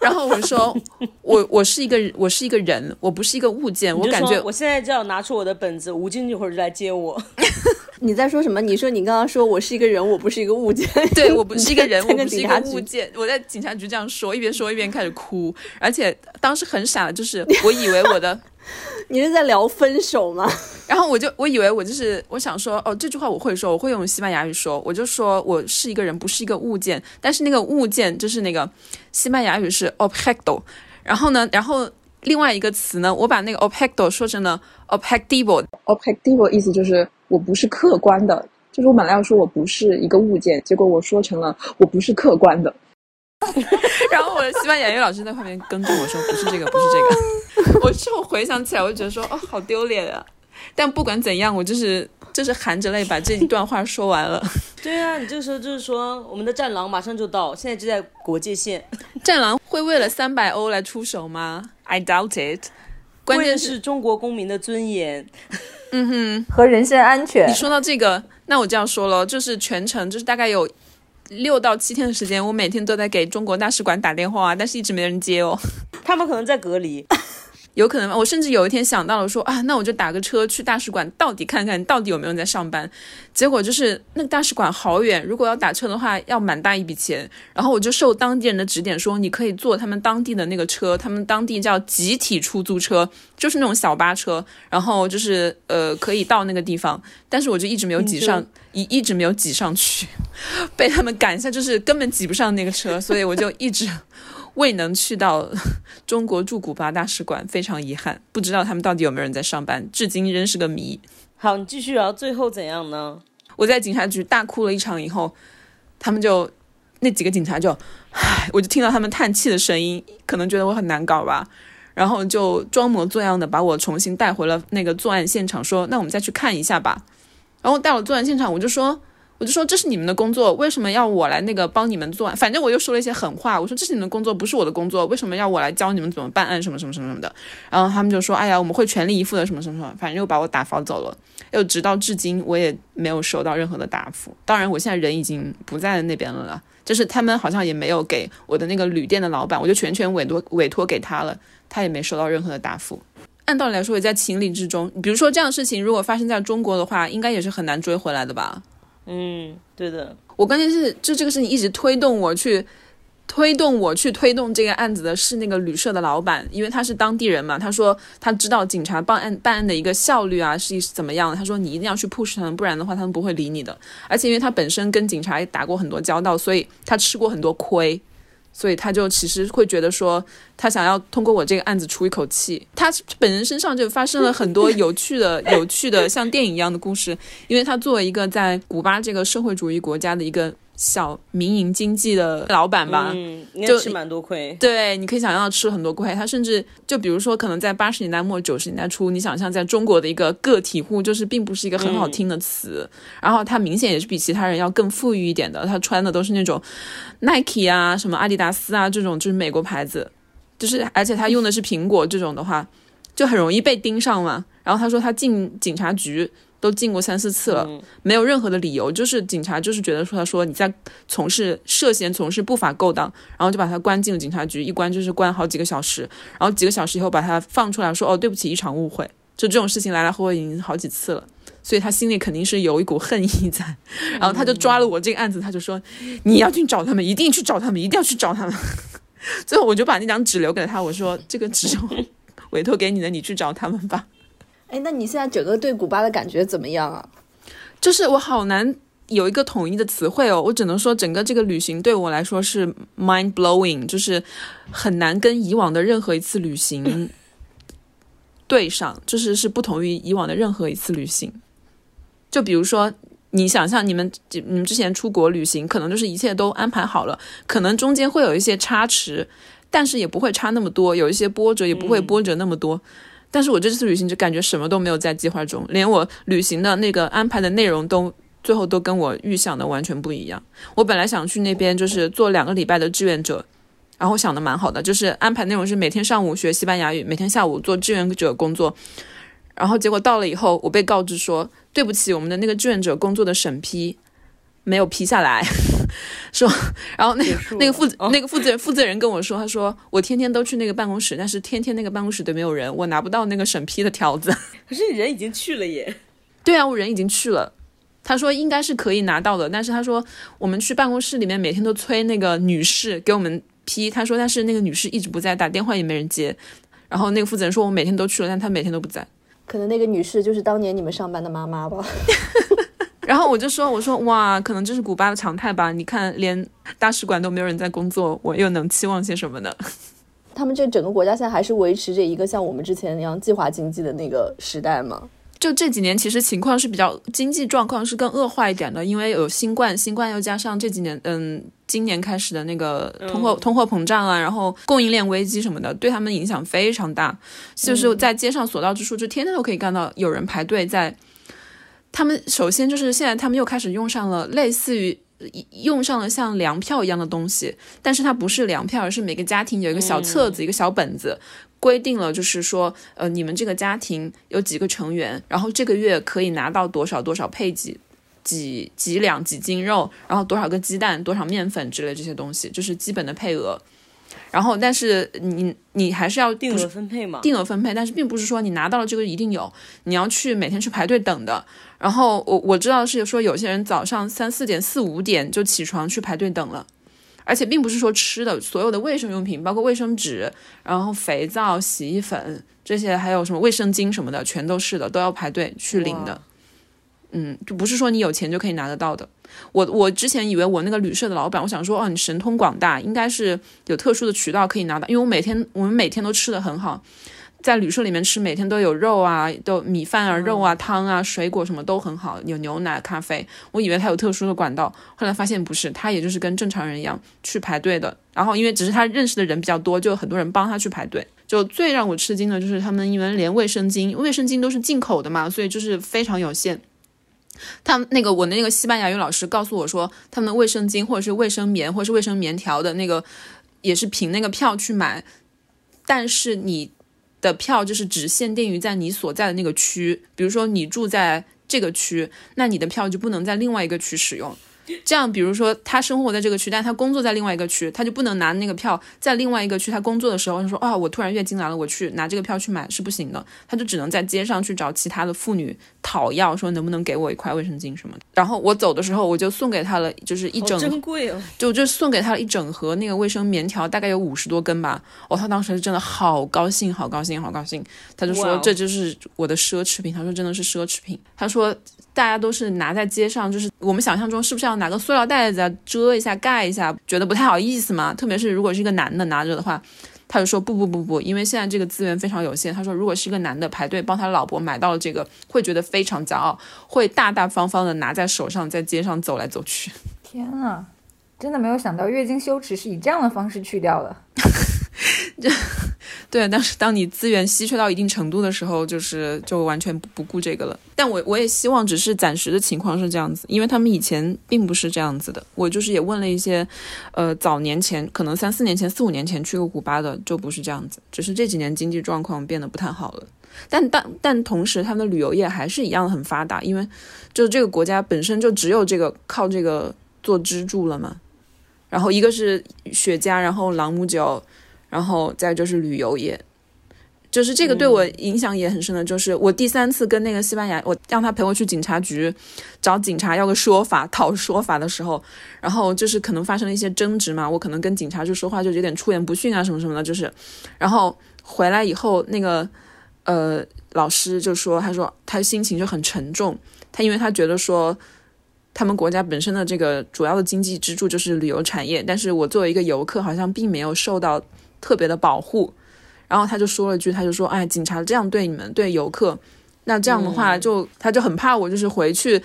然后我说我我是一个我是一个人，我不是一个物件，我感觉我现在就要拿出我的本子，吴京一会儿就来接我。你在说什么？你说你刚刚说我是一个人，我不是一个物件。对我不是一个人，我不是物件。我在警察局这样说，一边说一边开始哭，而且当时很傻的，就是我以为我的，你是在聊分手吗？然后我就我以为我就是我想说，哦，这句话我会说，我会用西班牙语说，我就说我是一个人，不是一个物件。但是那个物件就是那个西班牙语是 objeto，然后呢，然后另外一个词呢，我把那个 objeto 说成了 objetivo，objectivo 意思就是我不是客观的，就是我本来要说我不是一个物件，结果我说成了我不是客观的。然后我的西班牙语老师在后面跟着我说不是这个，不是这个。我之后回想起来，我就觉得说哦，好丢脸啊！但不管怎样，我就是就是含着泪把这一段话说完了。对啊，你这个时候就是说，我们的战狼马上就到，现在就在国界线。战狼会为了三百欧来出手吗？I doubt it。关键是键是中国公民的尊严。和人身安全。你，说到这个，那我这样说了，就是全程就是大概有六到七天的时间，我每天都在给中国大使馆打电话，但是一直没人接哦。他们可能在隔离，有可能吗？我甚至有一天想到了说啊，那我就打个车去大使馆，到底看看到底有没有人在上班。结果就是那个大使馆好远，如果要打车的话，要蛮大一笔钱。然后我就受当地人的指点说，你可以坐他们当地的那个车，他们当地叫集体出租车，就是那种小巴车，然后就是呃可以到那个地方。但是我就一直没有挤上，一一直没有挤上去，被他们赶下，就是根本挤不上那个车，所以我就一直。未能去到 中国驻古巴大使馆，非常遗憾，不知道他们到底有没有人在上班，至今仍是个谜。好，你继续聊，最后怎样呢？我在警察局大哭了一场以后，他们就那几个警察就，唉，我就听到他们叹气的声音，可能觉得我很难搞吧，然后就装模作样的把我重新带回了那个作案现场，说那我们再去看一下吧。然后带我作案现场，我就说。我就说这是你们的工作，为什么要我来那个帮你们做？反正我又说了一些狠话，我说这是你们的工作，不是我的工作，为什么要我来教你们怎么办案什么什么什么什么的？然后他们就说，哎呀，我们会全力以赴的，什么什么什么，反正又把我打发走了。又直到至今，我也没有收到任何的答复。当然，我现在人已经不在那边了啦，就是他们好像也没有给我的那个旅店的老板，我就全权委托委托给他了，他也没收到任何的答复。按道理来说，也在情理之中。比如说这样的事情，如果发生在中国的话，应该也是很难追回来的吧？嗯，对的，我关键是就这个事情一直推动我去推动我去推动这个案子的是那个旅社的老板，因为他是当地人嘛，他说他知道警察办案办案的一个效率啊是怎么样的，他说你一定要去 push 他们，不然的话他们不会理你的。而且因为他本身跟警察也打过很多交道，所以他吃过很多亏。所以他就其实会觉得说，他想要通过我这个案子出一口气。他本人身上就发生了很多有趣的、有趣的像电影一样的故事，因为他作为一个在古巴这个社会主义国家的一个小民营经济的老板吧。嗯，应该就吃蛮多亏。对，你可以想象到吃了很多亏。他甚至就比如说，可能在八十年代末九十年代初，你想象在中国的一个个体户，就是并不是一个很好听的词。然后他明显也是比其他人要更富裕一点的，他穿的都是那种 Nike 啊、什么阿迪达斯啊这种，就是美国牌子。就是而且他用的是苹果这种的话，就很容易被盯上嘛。然后他说他进警察局都进过三四次了，没有任何的理由，就是警察就是觉得说他说你在从事涉嫌从事不法勾当，然后就把他关进了警察局，一关就是关好几个小时，然后几个小时以后把他放出来说哦对不起，一场误会。就这种事情来来回回已经好几次了，所以他心里肯定是有一股恨意在。然后他就抓了我这个案子，他就说你要去找他们，一定去找他们，一定要去找他们。最后我就把那张纸留给了他，我说这个纸我 委托给你的，你去找他们吧。哎，那你现在整个对古巴的感觉怎么样啊？就是我好难有一个统一的词汇哦，我只能说整个这个旅行对我来说是 mind blowing，就是很难跟以往的任何一次旅行 对上，就是是不同于以往的任何一次旅行。就比如说，你想象你们你们之前出国旅行，可能就是一切都安排好了，可能中间会有一些差池，但是也不会差那么多，有一些波折也不会波折那么多。但是我这次旅行就感觉什么都没有在计划中，连我旅行的那个安排的内容都最后都跟我预想的完全不一样。我本来想去那边就是做两个礼拜的志愿者，然后想的蛮好的，就是安排内容是每天上午学西班牙语，每天下午做志愿者工作。然后结果到了以后，我被告知说，对不起，我们的那个志愿者工作的审批没有批下来，说，然后那个那个负责、那个负责人负责人跟我说，他说我天天都去那个办公室，但是天天那个办公室都没有人，我拿不到那个审批的条子。可是你人已经去了耶。对啊，我人已经去了。他说应该是可以拿到的，但是他说我们去办公室里面每天都催那个女士给我们批，他说但是那个女士一直不在，打电话也没人接。然后那个负责人说我每天都去了，但他每天都不在。可能那个女士就是当年你们上班的妈妈吧。然后我就说我说哇，可能这是古巴的常态吧？你看连大使馆都没有人在工作，我又能期望些什么呢？他们这整个国家现在还是维持着一个像我们之前那样计划经济的那个时代吗？就这几年，其实情况是比较经济状况是更恶化一点的，因为有新冠，新冠又加上这几年，嗯，今年开始的那个通货、通货膨胀啊，然后供应链危机什么的，对他们影响非常大。就是在街上所到之处，就天天都可以看到有人排队在。他们首先就是现在他们又开始用上了类似于用上了像粮票一样的东西，但是它不是粮票，而是每个家庭有一个小册子、一个小本子。规定了，就是说，呃，你们这个家庭有几个成员，然后这个月可以拿到多少多少配几几几两几斤肉，然后多少个鸡蛋，多少面粉之类这些东西，就是基本的配额。然后，但是你你还是要定额分配嘛？定额分配，但是并不是说你拿到了这个一定有，你要去每天去排队等的。然后我我知道是说有些人早上三四点四五点就起床去排队等了。而且并不是说吃的，所有的卫生用品，包括卫生纸，然后肥皂、洗衣粉这些，还有什么卫生巾什么的，全都是的，都要排队去领的。嗯，就不是说你有钱就可以拿得到的。我我之前以为我那个旅社的老板，我想说，哦，你神通广大，应该是有特殊的渠道可以拿到，因为我每天我们每天都吃的很好。在旅社里面吃，每天都有肉啊，都米饭啊、肉啊、汤啊、水果什么都很好，有牛奶、咖啡。我以为他有特殊的管道，后来发现不是，他也就是跟正常人一样去排队的。然后因为只是他认识的人比较多，就很多人帮他去排队。就最让我吃惊的就是他们因为连卫生巾，卫生巾都是进口的嘛，所以就是非常有限。他们那个我的那个西班牙语老师告诉我说，他们的卫生巾或者是卫生棉或者是卫生棉条的那个也是凭那个票去买，但是你。的票就是只限定于在你所在的那个区，比如说你住在这个区，那你的票就不能在另外一个区使用。这样，比如说他生活在这个区，但他工作在另外一个区，他就不能拿那个票在另外一个区他工作的时候，他说啊，我突然月经来了，我去拿这个票去买是不行的，他就只能在街上去找其他的妇女讨要，说能不能给我一块卫生巾什么的。然后我走的时候，我就送给他了，就是一整珍贵哦，就就送给他了一整盒那个卫生棉条，大概有五十多根吧。哦，他当时真的好高兴，好高兴，好高兴，他就说这就是我的奢侈品，他说真的是奢侈品，他说。大家都是拿在街上，就是我们想象中是不是要拿个塑料袋子遮一下、盖一下，觉得不太好意思嘛？特别是如果是一个男的拿着的话，他就说不不不不，因为现在这个资源非常有限。他说，如果是一个男的排队帮他老婆买到了这个，会觉得非常骄傲，会大大方方的拿在手上，在街上走来走去。天呐！真的没有想到月经羞耻是以这样的方式去掉的。对，但是当你资源稀缺到一定程度的时候，就是就完全不不顾这个了。但我我也希望只是暂时的情况是这样子，因为他们以前并不是这样子的。我就是也问了一些，呃，早年前可能三四年前、四五年前去过古巴的，就不是这样子。只是这几年经济状况变得不太好了。但但但同时，他们的旅游业还是一样很发达，因为就这个国家本身就只有这个靠这个做支柱了嘛。然后一个是雪茄，然后朗姆酒。然后再就是旅游业，就是这个对我影响也很深的。就是我第三次跟那个西班牙，我让他陪我去警察局找警察要个说法、讨说法的时候，然后就是可能发生了一些争执嘛，我可能跟警察就说话就有点出言不逊啊什么什么的，就是，然后回来以后那个呃老师就说，他说他心情就很沉重，他因为他觉得说他们国家本身的这个主要的经济支柱就是旅游产业，但是我作为一个游客，好像并没有受到。特别的保护，然后他就说了句，他就说：“哎，警察这样对你们，对游客，那这样的话，就他就很怕我，就是回去，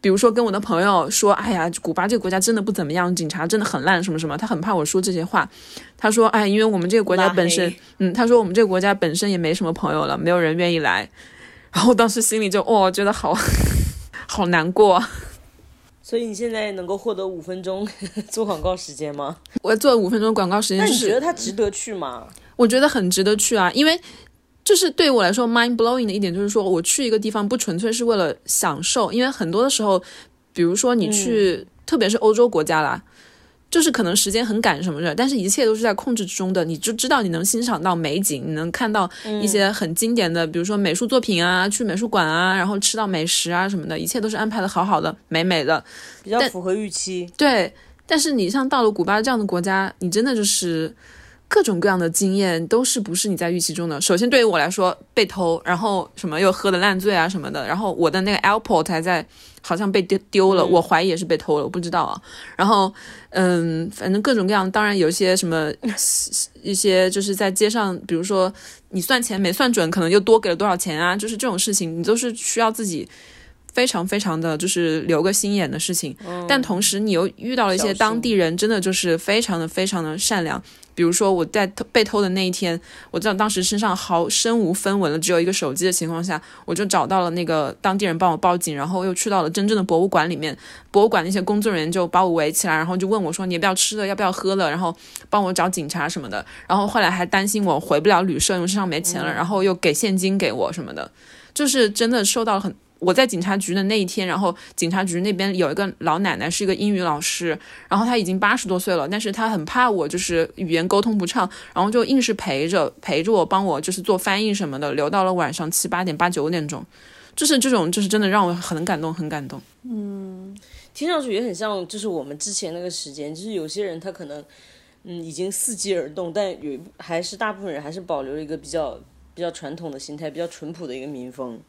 比如说跟我的朋友说，哎呀，古巴这个国家真的不怎么样，警察真的很烂，什么什么，他很怕我说这些话。他说：哎，因为我们这个国家本身，嗯，他说我们这个国家本身也没什么朋友了，没有人愿意来。然后当时心里就哦，觉得好 好难过。”所以你现在能够获得五分钟 做广告时间吗？我做五分钟广告时间，那你觉得它值得去吗？我觉得很值得去啊，因为就是对我来说 mind blowing 的一点就是说，我去一个地方不纯粹是为了享受，因为很多的时候，比如说你去，特别是欧洲国家啦。就是可能时间很赶什么的，但是一切都是在控制之中的。你就知道你能欣赏到美景，你能看到一些很经典的，比如说美术作品啊，去美术馆啊，然后吃到美食啊什么的，一切都是安排的好好的，美美的，比较符合预期。对，但是你像到了古巴这样的国家，你真的就是各种各样的经验都是不是你在预期中的。首先对于我来说，被偷，然后什么又喝的烂醉啊什么的，然后我的那个 airport 还在。好像被丢丢了，我怀疑也是被偷了，我不知道啊。然后，嗯，反正各种各样，当然有一些什么一些就是在街上，比如说你算钱没算准，可能又多给了多少钱啊，就是这种事情，你都是需要自己非常非常的就是留个心眼的事情。但同时，你又遇到了一些当地人，真的就是非常的非常的善良。比如说我在偷被偷的那一天，我知道当时身上毫身无分文了，只有一个手机的情况下，我就找到了那个当地人帮我报警，然后又去到了真正的博物馆里面，博物馆那些工作人员就把我围起来，然后就问我说你要不要吃的，要不要喝的，然后帮我找警察什么的，然后后来还担心我回不了旅社，因为身上没钱了，然后又给现金给我什么的，就是真的受到了很。我在警察局的那一天，然后警察局那边有一个老奶奶，是一个英语老师，然后她已经八十多岁了，但是她很怕我就是语言沟通不畅，然后就硬是陪着陪着我，帮我就是做翻译什么的，留到了晚上七八点八九点钟，就是这种就是真的让我很感动，很感动。嗯，听上去也很像就是我们之前那个时间，就是有些人他可能嗯已经伺机而动，但有还是大部分人还是保留一个比较比较传统的心态，比较淳朴的一个民风。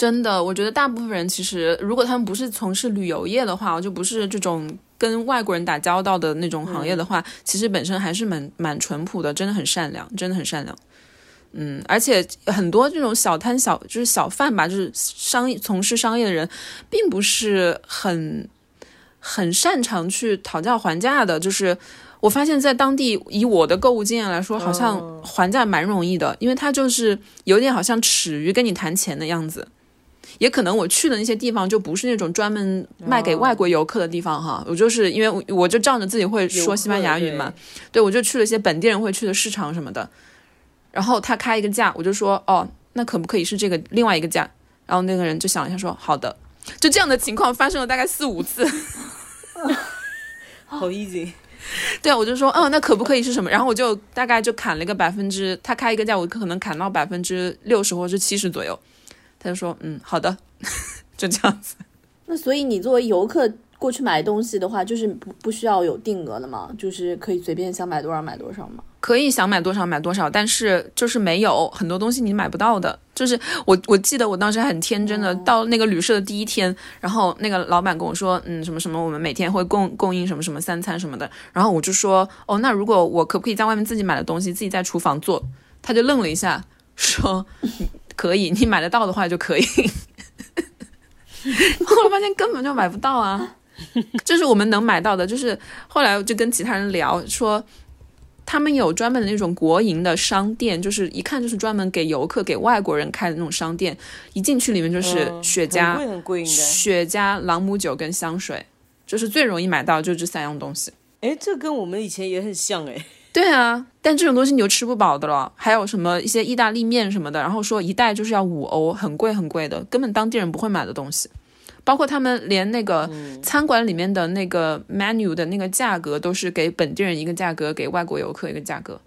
真的，我觉得大部分人其实，如果他们不是从事旅游业的话，就不是这种跟外国人打交道的那种行业的话，其实本身还是蛮蛮淳朴的，真的很善良，真的很善良。嗯，而且很多这种小摊小就是小贩吧，就是商业从事商业的人，并不是很很擅长去讨价还价的。就是我发现，在当地以我的购物经验来说，好像还价蛮容易的，因为他就是有点好像耻于跟你谈钱的样子。也可能我去的那些地方就不是那种专门卖给外国游客的地方哈，我就是因为我就仗着自己会说西班牙语嘛，对。我就去了一些本地人会去的市场什么的，然后他开一个价，我就说哦，那可不可以是这个另外一个价？然后那个人就想了一下说好的，就这样的情况发生了大概四五次，好 easy，对啊，我就说嗯，那可不可以是什么？然后我就大概就砍了一个百分之，他开一个价，我可能砍到百分之六十或者是七十左右。他就说：“嗯，好的，就这样子。那所以你作为游客过去买东西的话，就是不不需要有定额的吗？就是可以随便想买多少买多少吗？可以想买多少买多少，但是就是没有很多东西你买不到的。就是我我记得我当时很天真的到那个旅社的第一天，然后那个老板跟我说，嗯，什么什么，我们每天会供供应什么什么三餐什么的。然后我就说，哦，那如果我可不可以在外面自己买的东西自己在厨房做？他就愣了一下，说。”可以，你买得到的话就可以。后来发现根本就买不到啊！这是我们能买到的。就是后来我就跟其他人聊说。他们有专门的那种国营的商店，就是一看就是专门给游客、给外国人开的那种商店。一进去里面就是嗯雪茄、很贵很贵应该。雪茄、朗姆酒跟香水，就是最容易买到就这三样东西。哎，这跟我们以前也很像哎。对啊，但这种东西你就吃不饱的了。还有什么一些意大利面什么的，然后说一袋就是要五欧，很贵很贵的，根本当地人不会买的东西。包括他们连那个餐馆里面的那个 menu 的那个价格，都是给本地人一个价格，给外国游客一个价格。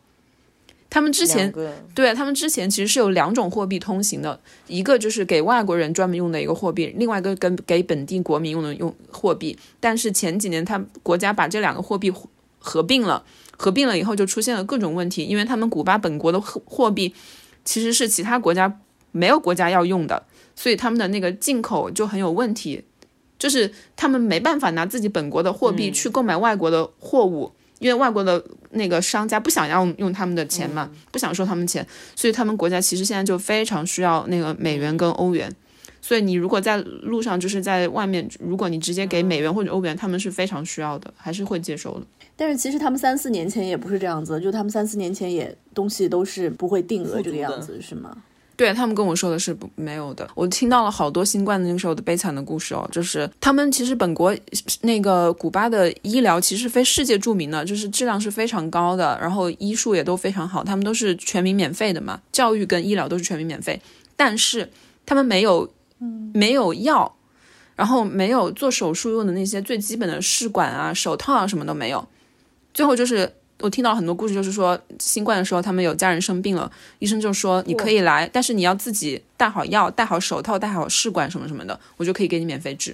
他们之前对他们之前其实是有两种货币通行的，一个就是给外国人专门用的一个货币，另外一个跟给本地国民用的用货币。但是前几年他国家把这两个货币合合并了，合并了以后就出现了各种问题，因为他们古巴本国的货货币其实是其他国家没有国家要用的，所以他们的那个进口就很有问题，就是他们没办法拿自己本国的货币去购买外国的货物。因为外国的那个商家不想要用他们的钱嘛，不想收他们钱，所以他们国家其实现在就非常需要那个美元跟欧元。所以你如果在路上，就是在外面，如果你直接给美元或者欧元，他们是非常需要的，还是会接受的。但是其实他们三四年前也不是这样子，就他们三四年前也东西都是不会定额这个样子，是吗？对他们跟我说的是不没有的，我听到了好多新冠那个时候的悲惨的故事哦，就是他们其实本国那个古巴的医疗其实非世界著名的，就是质量是非常高的，然后医术也都非常好，他们都是全民免费的嘛，教育跟医疗都是全民免费，但是他们没有没有药，然后没有做手术用的那些最基本的试管啊、手套啊什么都没有，最后就是。我听到很多故事，就是说新冠的时候，他们有家人生病了，医生就说你可以来，但是你要自己带好药、带好手套、带好试管什么什么的，我就可以给你免费治。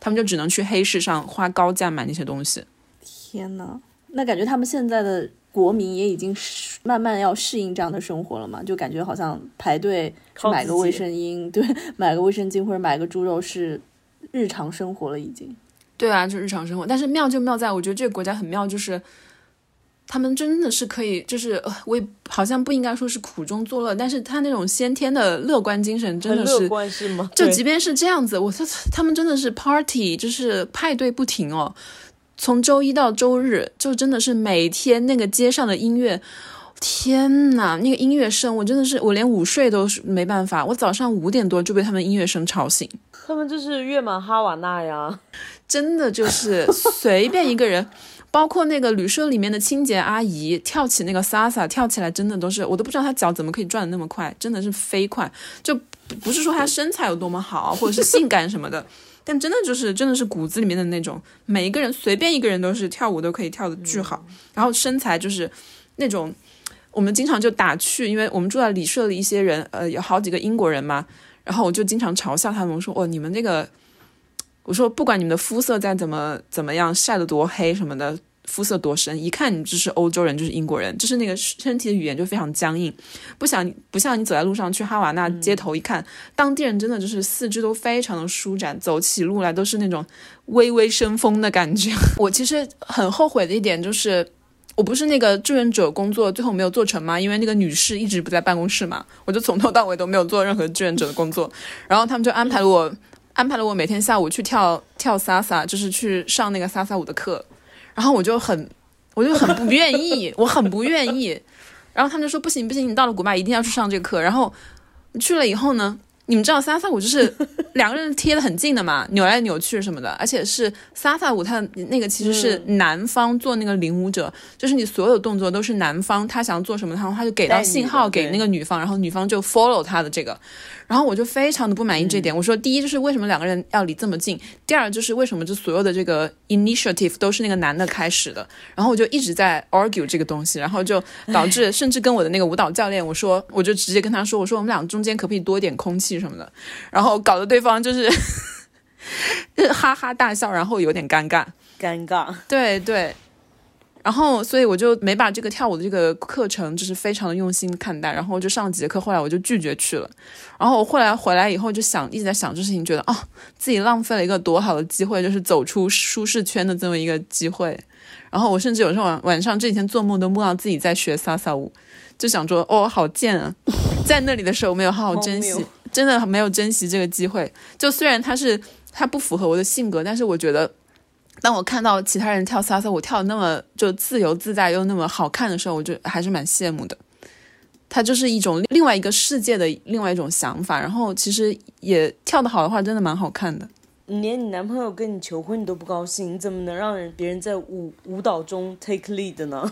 他们就只能去黑市上花高价买那些东西。天呐，那感觉他们现在的国民也已经适慢慢要适应这样的生活了嘛？就感觉好像排队买个卫生巾，对，买个卫生巾或者买个猪肉是日常生活了已经。对啊，就日常生活。但是妙就妙在，我觉得这个国家很妙，就是他们真的是可以，就是呃我也好像不应该说是苦中作乐，但是他那种先天的乐观精神真的是观是吗？就即便是这样子，我他他们真的是 party，就是派对不停哦，从周一到周日，就真的是每天那个街上的音乐，天呐，那个音乐声，我真的是我连午睡都是没办法，我早上五点多就被他们音乐声吵醒，他们就是月满哈瓦那呀。真的就是随便一个人。包括那个旅社里面的清洁阿姨跳起那个 salsa，跳起来真的都是，我都不知道她脚怎么可以转的那么快，真的是飞快。就不是说她身材有多么好，或者是性感什么的，但真的就是真的是骨子里面的那种，每一个人随便一个人都是跳舞都可以跳的巨好，然后身材就是那种，我们经常就打趣，因为我们住在旅社的一些人，呃，有好几个英国人嘛，然后我就经常嘲笑他们，我说哦，你们这个。我说，不管你们的肤色再怎么怎么样，晒得多黑什么的，肤色多深，一看你就是欧洲人，就是英国人，就是那个身体的语言就非常僵硬，不想不像你走在路上去哈瓦那街头一看，当地人真的就是四肢都非常的舒展，走起路来都是那种微微生风的感觉。我其实很后悔的一点就是。我不是那个志愿者工作最后没有做成吗？因为那个女士一直不在办公室嘛，我就从头到尾都没有做任何志愿者的工作。然后他们就安排了我，安排了我每天下午去跳跳萨萨就是去上那个萨萨舞的课。然后我就很，我就很不愿意，我很不愿意。然后他们就说不行不行，你到了古巴一定要去上这个课。然后去了以后呢，你们知道 salsa 舞就是 两个人贴的很近的嘛，扭来扭去什么的，而且是 salsa 舞，它那个其实是男方做那个领舞者，就是你所有动作都是男方他想做什么，然后他就给到信号给那个女方，然后女方就 follow 他的这个。然后我就非常的不满意这点。我说，第一就是为什么两个人要离这么近？第二就是为什么就所有的这个 initiative 都是那个男的开始的？然后我就一直在 argue 这个东西，然后就导致 甚至跟我的那个舞蹈教练，我说，我就直接跟他说，我说我们俩中间可不可以多点空气什么的？然后搞得对方就是 哈哈大笑，然后有点尴尬。尴尬。对对，然后所以我就没把这个跳舞的这个课程就是非常的用心看待，然后就上几节课，后来我就拒绝去了。然后我后来回来以后就想一直在想这事情，觉得哦自己浪费了一个多好的机会，就是走出舒适圈的这么一个机会。然后我甚至有时候晚晚上这几天做梦都梦到自己在学萨萨舞，就想说哦好贱啊，在那里的时候没有好好珍惜，真的没有珍惜这个机会。就虽然他是他不符合我的性格，但是我觉得当我看到其他人跳萨萨，我跳的那么就自由自在又那么好看的时候，我就还是蛮羡慕的。它就是一种另外一个世界的另外一种想法，然后其实也跳得好的话，真的蛮好看的。你连你男朋友跟你求婚你都不高兴，你怎么能让人别人在舞舞蹈中 take lead 呢？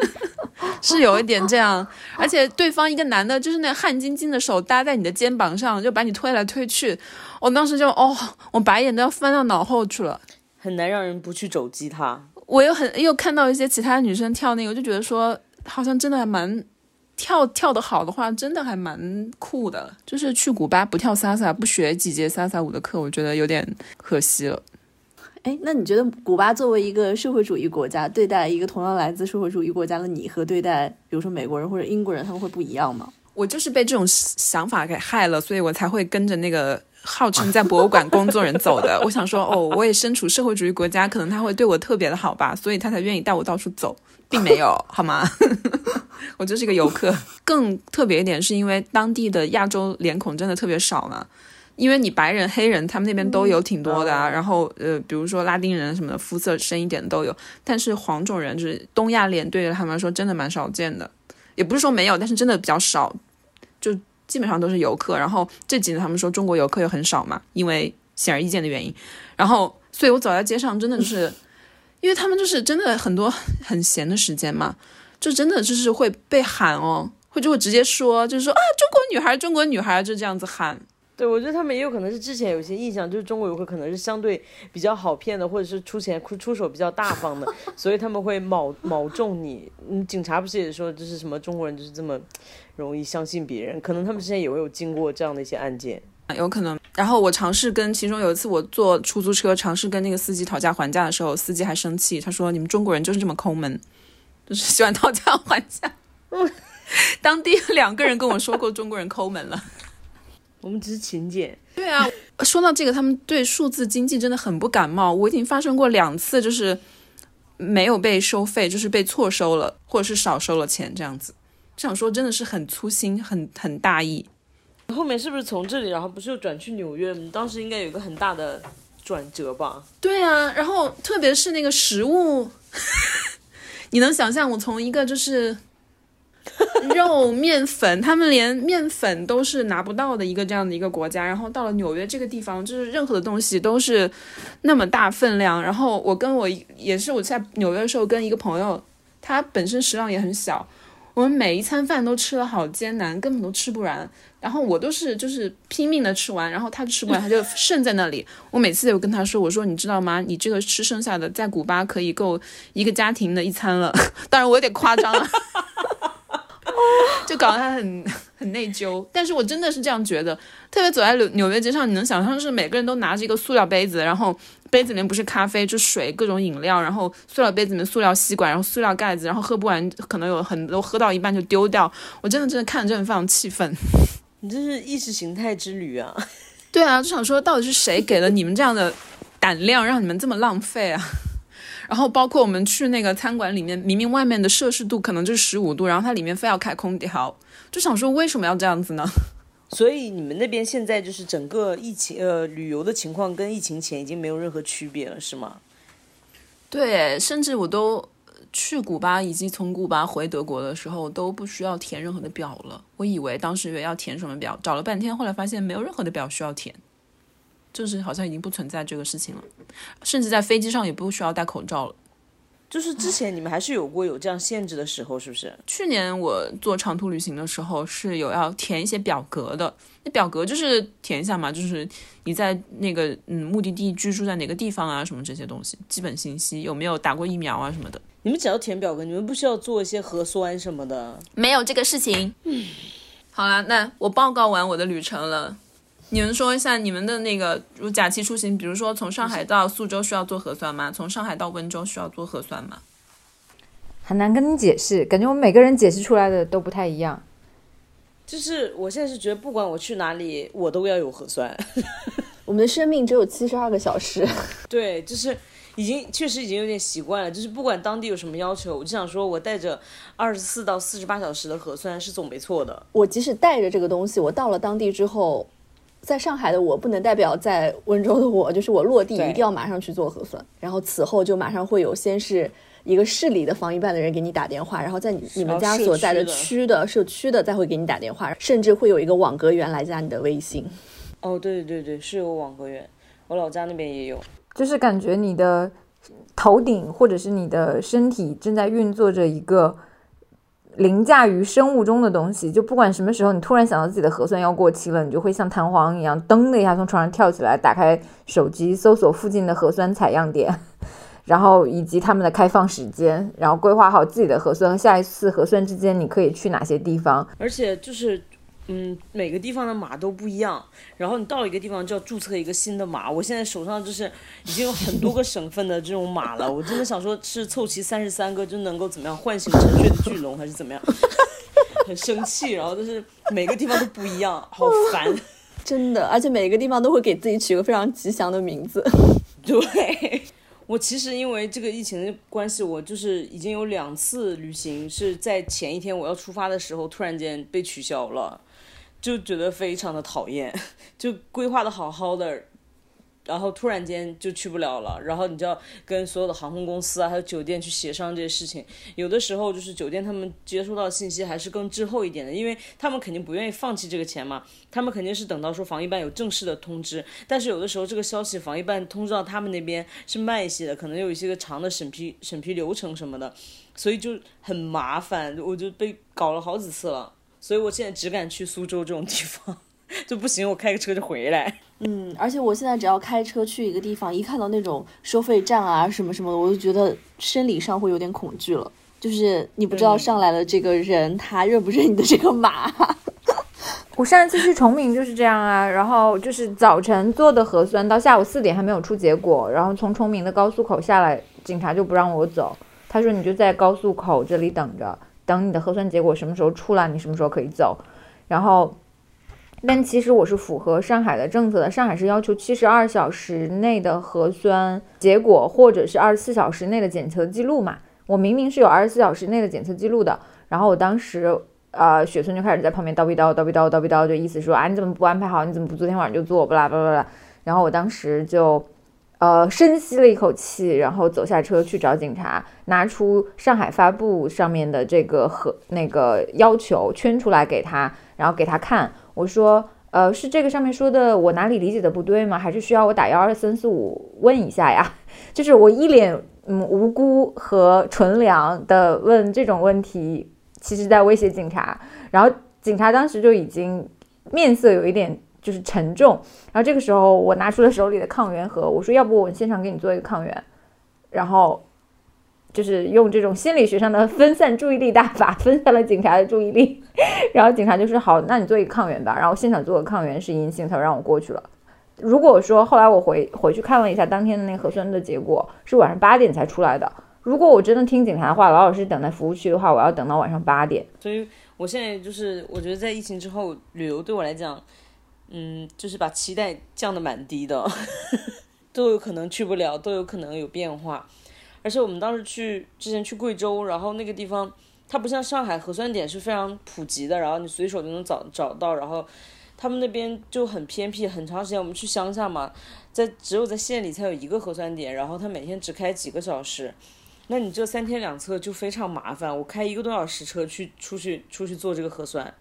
是有一点这样，而且对方一个男的，就是那汗津津的手搭在你的肩膀上，就把你推来推去，我当时就哦，我白眼都要翻到脑后去了。很难让人不去肘击他。我又很又看到一些其他女生跳那个，我就觉得说，好像真的还蛮跳跳得好的话，真的还蛮酷的。就是去古巴不跳 salsa，不学几节 salsa 舞的课，我觉得有点可惜了。哎，那你觉得古巴作为一个社会主义国家，对待一个同样来自社会主义国家的你和对待比如说美国人或者英国人，他们会不一样吗？我就是被这种想法给害了，所以我才会跟着那个号称在博物馆工作人走的。我想说，哦，我也身处社会主义国家，可能他会对我特别的好吧，所以他才愿意带我到处走，并没有，好吗？我就是一个游客。更特别一点是因为当地的亚洲脸孔真的特别少嘛，因为你白人、黑人他们那边都有挺多的啊，然后呃，比如说拉丁人什么的，肤色深一点的都有，但是黄种人就是东亚脸，对于他们来说真的蛮少见的，也不是说没有，但是真的比较少。就基本上都是游客，然后这几年他们说中国游客又很少嘛，因为显而易见的原因。然后，所以我走在街上，真的就是，因为他们就是真的很多很闲的时间嘛，就真的就是会被喊哦，会就会直接说，就是说啊，中国女孩，中国女孩，就这样子喊。对，我觉得他们也有可能是之前有一些印象，就是中国游客可能是相对比较好骗的，或者是出钱出出手比较大方的，所以他们会卯卯中你。嗯，警察不是也说，就是什么中国人就是这么容易相信别人，可能他们之前也会有经过这样的一些案件。有可能。然后我尝试跟其中有一次我坐出租车，尝试跟那个司机讨价还价的时候，司机还生气，他说：“你们中国人就是这么抠门，就是喜欢讨价还价。”当地两个人跟我说过中国人抠门了。我们只是勤俭。对啊，说到这个，他们对数字经济真的很不感冒。我已经发生过两次，就是没有被收费，就是被错收了，或者是少收了钱这样子。想说真的是很粗心，很很大意。后面是不是从这里，然后不是又转去纽约？当时应该有一个很大的转折吧？对啊，然后特别是那个食物，你能想象我从一个就是。肉、面粉，他们连面粉都是拿不到的一个这样的一个国家。然后到了纽约这个地方，就是任何的东西都是那么大分量。然后我跟我也是我在纽约的时候跟一个朋友，他本身食量也很小，我们每一餐饭都吃了好艰难，根本都吃不完。然后我都是就是拼命的吃完，然后他吃不完，他就剩在那里。我每次都跟他说：“我说你知道吗？你这个吃剩下的，在古巴可以够一个家庭的一餐了。”当然我有点夸张了。就搞得他很 很内疚，但是我真的是这样觉得。特别走在纽纽约街上，你能想象是每个人都拿着一个塑料杯子，然后杯子里面不是咖啡，就水，各种饮料，然后塑料杯子里面塑料吸管，然后塑料盖子，然后喝不完，可能有很多喝到一半就丢掉。我真的真的看着真的非常气愤。你这是意识形态之旅啊！对啊，就想说到底是谁给了你们这样的胆量，让你们这么浪费啊？然后包括我们去那个餐馆里面，明明外面的摄氏度可能就是十五度，然后它里面非要开空调，就想说为什么要这样子呢？所以你们那边现在就是整个疫情呃旅游的情况跟疫情前已经没有任何区别了，是吗？对，甚至我都去古巴以及从古巴回德国的时候都不需要填任何的表了。我以为当时以为要填什么表，找了半天，后来发现没有任何的表需要填。就是好像已经不存在这个事情了，甚至在飞机上也不需要戴口罩了。就是之前你们还是有过有这样限制的时候，是不是？去年我做长途旅行的时候是有要填一些表格的，那表格就是填一下嘛，就是你在那个嗯目的地居住在哪个地方啊，什么这些东西，基本信息有没有打过疫苗啊什么的。你们只要填表格，你们不需要做一些核酸什么的？没有这个事情。嗯，好了，那我报告完我的旅程了。你们说一下你们的那个，如假期出行，比如说从上海到苏州需要做核酸吗？从上海到温州需要做核酸吗？很难跟你解释，感觉我们每个人解释出来的都不太一样。就是我现在是觉得，不管我去哪里，我都要有核酸。我们的生命只有七十二个小时。对，就是已经确实已经有点习惯了，就是不管当地有什么要求，我就想说我带着二十四到四十八小时的核酸是总没错的。我即使带着这个东西，我到了当地之后。在上海的我不能代表在温州的我，就是我落地一定要马上去做核酸，然后此后就马上会有先是一个市里的防疫办的人给你打电话，然后在你你们家所在的区的区的社区的再会给你打电话，甚至会有一个网格员来加你的微信。哦，对对对，是有网格员，我老家那边也有。就是感觉你的头顶或者是你的身体正在运作着一个凌驾于生物钟的东西，就不管什么时候你突然想到自己的核酸要过期了，你就会像弹簧一样，噔的一下从床上跳起来，打开手机搜索附近的核酸采样点。然后以及他们的开放时间，然后规划好自己的核酸和下一次核酸之间你可以去哪些地方。而且就是，嗯，每个地方的码都不一样，然后你到了一个地方就要注册一个新的码。我现在手上就是已经有很多个省份的这种码了，我真的想说，是凑齐三十三个就能够怎么样唤醒沉睡的巨龙，还是怎么样？很生气，然后就是每个地方都不一样，好烦。真的，而且每个地方都会给自己取个非常吉祥的名字。对。我其实因为这个疫情的关系，我就是已经有两次旅行是在前一天我要出发的时候突然间被取消了，就觉得非常的讨厌，就规划的好好的，然后突然间就去不了了，然后你就要跟所有的航空公司啊，还有酒店去协商这些事情。有的时候就是酒店他们接收到信息还是更滞后一点的，因为他们肯定不愿意放弃这个钱嘛，他们肯定是等到说防疫办有正式的通知。但是有的时候这个消息防疫办通知到他们那边是慢一些的，可能有一些个长的审批审批流程什么的，所以就很麻烦，我就被搞了好几次了。所以我现在只敢去苏州这种地方，就不行，我开个车就回来。嗯，而且我现在只要开车去一个地方，一看到那种收费站啊什么什么的，我就觉得生理上会有点恐惧了。就是你不知道上来了这个人，他认不认你的这个码。我上一次去崇明就是这样啊，然后就是早晨做的核酸，到下午四点还没有出结果，然后从崇明的高速口下来，警察就不让我走，他说你就在高速口这里等着，等你的核酸结果什么时候出来，你什么时候可以走。然后，但其实我是符合上海的政策的，上海是要求七十二小时内的核酸结果，或者是二十四小时内的检测记录嘛。我明明是有二十四小时内的检测记录的，然后我当时。呃，雪村就开始在旁边叨逼叨叨逼叨叨逼叨，就意思说啊，你怎么不安排好？你怎么不昨天晚上就做？巴拉巴拉巴拉。然后我当时就，呃，深吸了一口气，然后走下车去找警察，拿出上海发布上面的这个和那个要求圈出来给他，然后给他看。我说，呃，是这个上面说的，我哪里理解的不对吗？还是需要我打幺二三四五问一下呀？就是我一脸嗯无辜和纯良的问这种问题。其实在威胁警察，然后警察当时就已经面色有一点就是沉重，然后这个时候我拿出了手里的抗原盒，我说要不我现场给你做一个抗原，然后就是用这种心理学上的分散注意力大法分散了警察的注意力，然后警察就说好，那你做一个抗原吧，然后现场做个抗原是阴性，他让我过去了。如果说后来我回回去看了一下当天的那个核酸的结果，是晚上八点才出来的。如果我真的听警察的话，老老实实等在服务区的话，我要等到晚上八点。所以我现在就是，我觉得在疫情之后，旅游对我来讲，嗯，就是把期待降得蛮低的，都有可能去不了，都有可能有变化。而且我们当时去之前去贵州，然后那个地方它不像上海核酸点是非常普及的，然后你随手就能找找到，然后他们那边就很偏僻，很长时间我们去乡下嘛，在只有在县里才有一个核酸点，然后他每天只开几个小时。那你这三天两测就非常麻烦，我开一个多小时车去出去出去做这个核酸。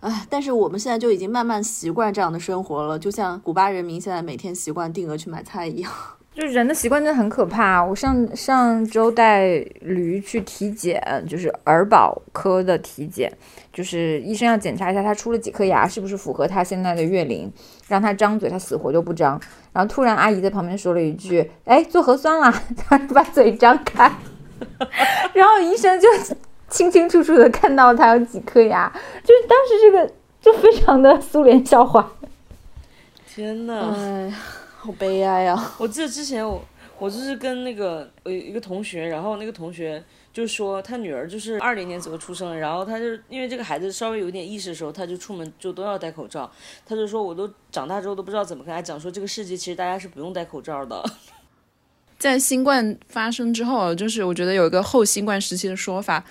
唉，但是我们现在就已经慢慢习惯这样的生活了，就像古巴人民现在每天习惯定额去买菜一样。就是人的习惯真的很可怕。我上上周带驴去体检，就是儿保科的体检，就是医生要检查一下他出了几颗牙是不是符合他现在的月龄，让他张嘴，他死活就不张。然后突然阿姨在旁边说了一句：“哎，做核酸啦！” 他把嘴张开，然后医生就清清楚楚的看到他有几颗牙，就是当时这个就非常的苏联笑话。天呐！唉，好悲哀啊！我记得之前我我就是跟那个呃一个同学，然后那个同学就说他女儿就是二零年左右出生，然后他就因为这个孩子稍微有点意识的时候，他就出门就都要戴口罩。他就说我都长大之后都不知道怎么跟他讲说这个世界其实大家是不用戴口罩的。在新冠发生之后，就是我觉得有一个后新冠时期的说法，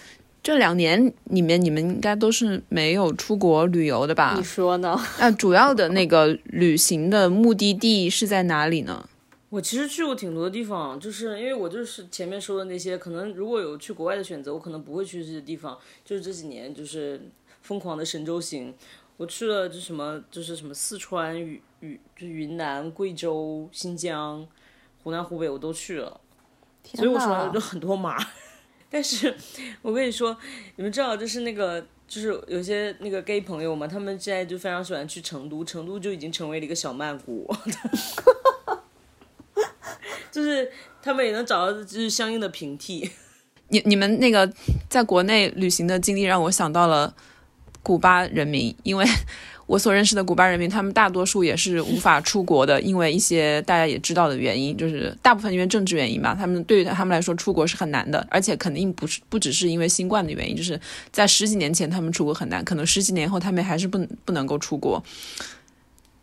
这两年里面，你们应该都是没有出国旅游的吧你？说呢？那主要的那个旅行的目的地是在哪里呢？我其实去过挺多的地方，就是因为我就是前面说的那些，可能如果有去国外的选择，我可能不会去这些地方。就是这几年就是疯狂的神州行，我去了就什么就是什么四川、云云就云南、贵州、新疆、湖南、湖北我都去了，所以我手上就很多码。但是我跟你说，你们知道就是那个。就是有些那个 gay 朋友嘛，他们现在就非常喜欢去成都，成都就已经成为了一个小曼谷。就是他们也能找到就是相应的平替。你你们那个在国内旅行的经历让我想到了古巴人民，因为我所认识的古巴人民，他们大多数也是无法出国的，因为一些大家也知道的原因，就是大部分因为政治原因吧。他们对于他们来说出国是很难的，而且肯定不是不只是因为新冠的原因，就是在十几年前他们出国很难，可能十几年后他们还是不不能够出国。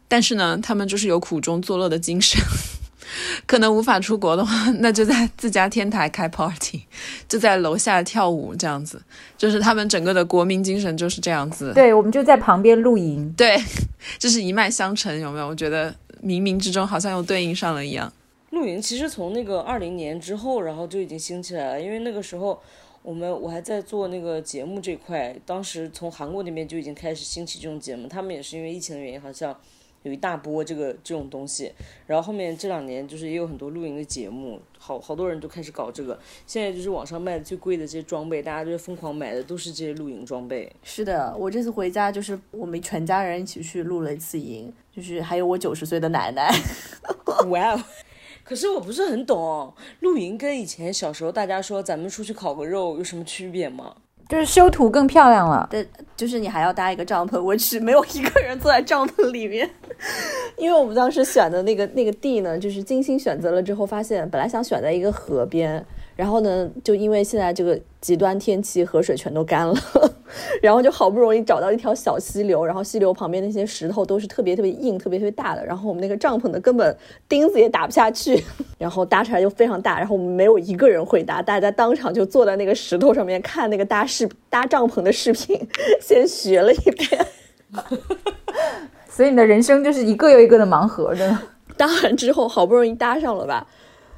但是呢，他们就是有苦中作乐的精神。可能无法出国的话，那就在自家天台开 party，就在楼下跳舞，这样子，就是他们整个的国民精神就是这样子。对，我们就在旁边露营。对，就是一脉相承，有没有？我觉得冥冥之中好像又对应上了一样。露营其实从那个二零年之后，然后就已经兴起来了，因为那个时候我们我还在做那个节目这块，当时从韩国那边就已经开始兴起这种节目，他们也是因为疫情的原因，好像。有一大波这个这种东西，然后后面这两年就是也有很多露营的节目，好好多人都开始搞这个。现在就是网上卖的最贵的这些装备，大家就是疯狂买的都是这些露营装备。是的，我这次回家就是我们全家人一起去露了一次营，就是还有我九十岁的奶奶。哇哦！可是我不是很懂，露营跟以前小时候大家说咱们出去烤个肉有什么区别吗？就是修图更漂亮了，对，就是你还要搭一个帐篷，我只没有一个人坐在帐篷里面，因为我们当时选的那个那个地呢，就是精心选择了之后，发现本来想选在一个河边，然后呢，就因为现在这个极端天气，河水全都干了，然后就好不容易找到一条小溪流，然后溪流旁边那些石头都是特别特别硬、特别特别大的，然后我们那个帐篷呢根本钉子也打不下去，然后搭出来就非常大，然后我们没有一个人会搭，大家当场就坐在那个石头上面看那个搭视搭帐篷的视频，先学了一遍。所以你的人生就是一个又一个的盲盒，真的。搭完之后好不容易搭上了吧，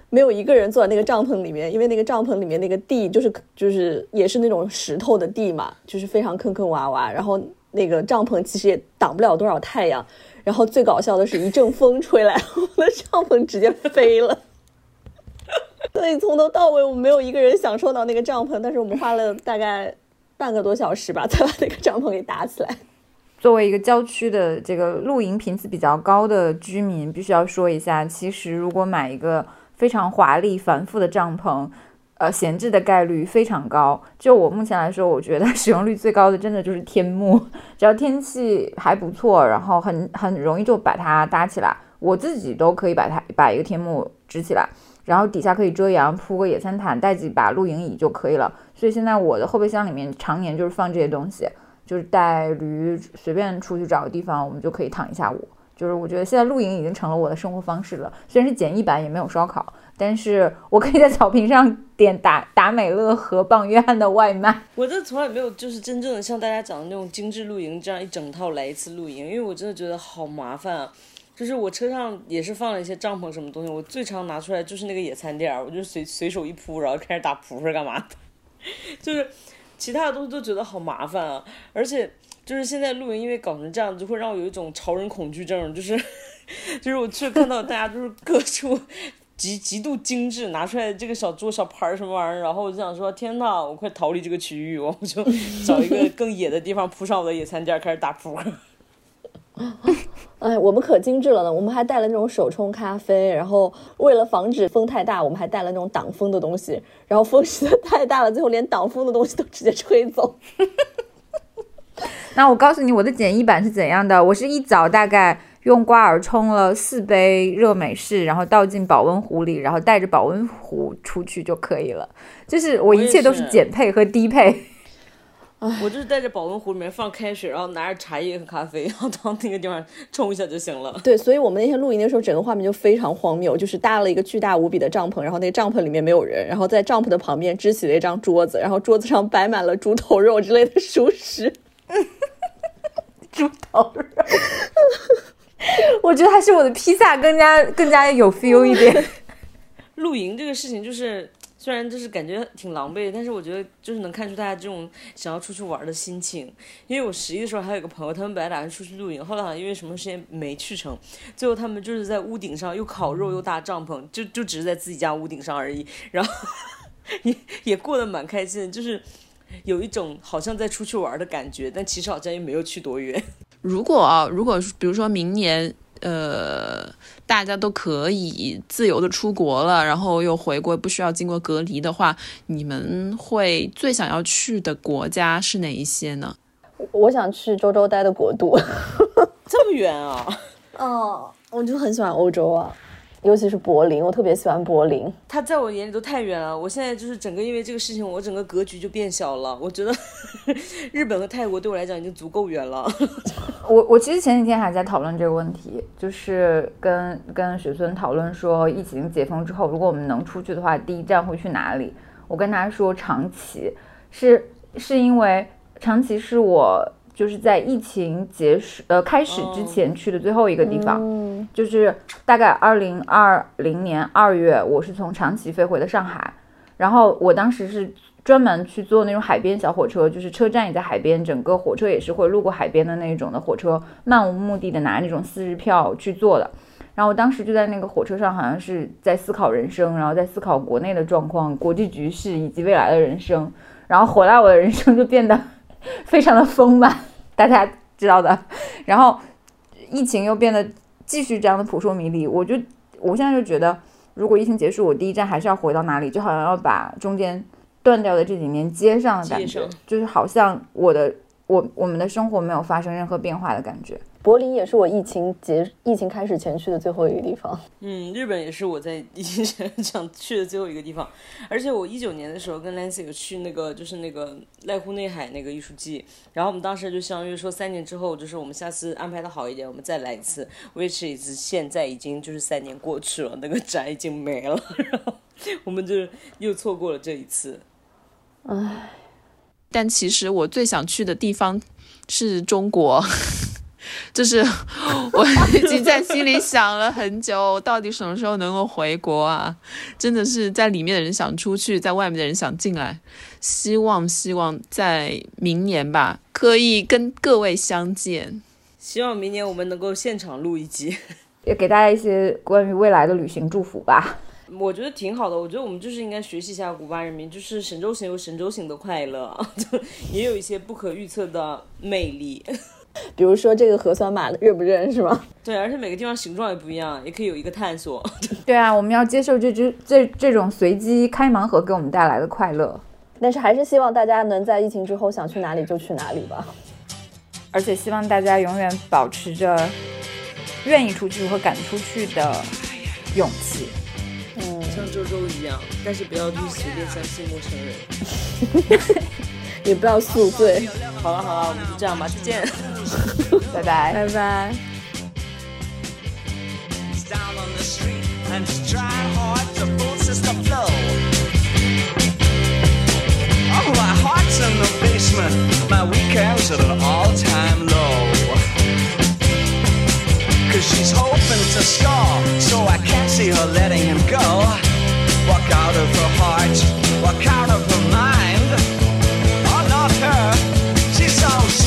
没有一个人坐在那个帐篷里面，因为那个帐篷里面那个地就是就是也是那种石头的地嘛，就是非常坑坑洼洼，然后那个帐篷其实也挡不了多少太阳，然后最搞笑的是一阵风吹来，我的帐篷直接飞了。所以从头到尾我们没有一个人享受到那个帐篷，但是我们花了大概半个多小时吧，才把那个帐篷给搭起来。作为一个郊区的这个露营频次比较高的居民，必须要说一下，其实如果买一个非常华丽繁复的帐篷，呃，闲置的概率非常高。就我目前来说，我觉得 使用率最高的真的就是天幕，只要天气还不错，然后很很容易就把它搭起来。我自己都可以把它把一个天幕支起来，然后底下可以遮阳，铺个野餐毯，带几把露营椅就可以了。所以现在我的后备箱里面常年就是放这些东西。就是带驴随便出去找个地方，我们就可以躺一下午。就是我觉得现在露营已经成了我的生活方式了。虽然是简易版，也没有烧烤，但是我可以在草坪上点达达美乐和棒约翰的外卖。我这从来没有就是真正的像大家讲的那种精致露营，这样一整套来一次露营，因为我真的觉得好麻烦啊。就是我车上也是放了一些帐篷什么东西，我最常拿出来就是那个野餐垫，我就随随手一铺，然后开始打扑克干嘛的，就是。其他的东西都觉得好麻烦啊，而且就是现在露营，因为搞成这样，就会让我有一种潮人恐惧症，就是就是我去看到大家就是各处极极度精致，拿出来这个小桌小盘儿什么玩意儿，然后我就想说，天呐，我快逃离这个区域，我就找一个 更野的地方铺上我的野餐垫，开始打扑克。哎，我们可精致了呢！我们还带了那种手冲咖啡，然后为了防止风太大，我们还带了那种挡风的东西。然后风实在太大了，最后连挡风的东西都直接吹走。那我告诉你，我的简易版是怎样的？我是一早大概用挂耳冲了四杯热美式，然后倒进保温壶里，然后带着保温壶出去就可以了。就是我一切都是减配和低配。我就是带着保温壶里面放开水，然后拿着茶叶和咖啡，然后到那个地方冲一下就行了。对，所以我们那天露营的时候，整个画面就非常荒谬，就是搭了一个巨大无比的帐篷，然后那个帐篷里面没有人，然后在帐篷的旁边支起了一张桌子，然后桌子上摆满了猪头肉之类的熟食。猪头肉，我觉得还是我的披萨更加更加有 feel 一点。露营这个事情就是。虽然就是感觉挺狼狈，但是我觉得就是能看出大家这种想要出去玩的心情。因为我十一的时候还有个朋友，他们本来打算出去露营，后来好像因为什么事情没去成，最后他们就是在屋顶上又烤肉又搭帐篷，就就只是在自己家屋顶上而已，然后也也过得蛮开心的，就是有一种好像在出去玩的感觉，但其实好像又没有去多远。如果啊，如果比如说明年。呃，大家都可以自由的出国了，然后又回国，不需要经过隔离的话，你们会最想要去的国家是哪一些呢？我想去周周待的国度，这么远啊！哦，我就很喜欢欧洲啊。尤其是柏林，我特别喜欢柏林。它在我眼里都太远了。我现在就是整个因为这个事情，我整个格局就变小了。我觉得 日本和泰国对我来讲已经足够远了。我我其实前几天还在讨论这个问题，就是跟跟雪村讨论说，疫情解封之后，如果我们能出去的话，第一站会去哪里？我跟他说长崎，是是因为长崎是我。就是在疫情结束呃开始之前去的最后一个地方，就是大概二零二零年二月，我是从长崎飞回的上海，然后我当时是专门去坐那种海边小火车，就是车站也在海边，整个火车也是会路过海边的那种的火车，漫无目的的拿那种四日票去坐的，然后我当时就在那个火车上，好像是在思考人生，然后在思考国内的状况、国际局势以及未来的人生，然后回来我的人生就变得。非常的丰满，大家知道的。然后疫情又变得继续这样的扑朔迷离，我就我现在就觉得，如果疫情结束，我第一站还是要回到哪里，就好像要把中间断掉的这几年接上的感觉，就是好像我的我我们的生活没有发生任何变化的感觉。柏林也是我疫情结疫情开始前去的最后一个地方。嗯，日本也是我在疫情前想去的最后一个地方。而且我一九年的时候跟 Lancy 有去那个就是那个濑户内海那个艺术季，然后我们当时就相约说三年之后就是我们下次安排的好一点，我们再来一次。which is 现在已经就是三年过去了，那个展已经没了，然后我们就又错过了这一次。唉，但其实我最想去的地方是中国。就是 我已经在心里想了很久，到底什么时候能够回国啊？真的是在里面的人想出去，在外面的人想进来。希望希望在明年吧，可以跟各位相见。希望明年我们能够现场录一集，也给大家一些关于未来的旅行祝福吧。我觉得挺好的，我觉得我们就是应该学习一下古巴人民，就是神州行有神州行的快乐，就也有一些不可预测的魅力。比如说这个核酸码认不认是吗？对，而且每个地方形状也不一样，也可以有一个探索。对啊，我们要接受这只这这种随机开盲盒给我们带来的快乐。但是还是希望大家能在疫情之后想去哪里就去哪里吧。而且希望大家永远保持着愿意出去和敢出去的勇气。嗯，像周周一样，但是不要去随便相信陌生人。也不要宿醉。好了好了，我们就这样吧，再见，拜拜。拜拜。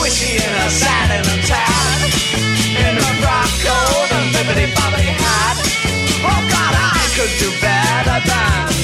squishy in a silent town. In a frock coat and bibbity bobbity hat. Oh God, I could do better than.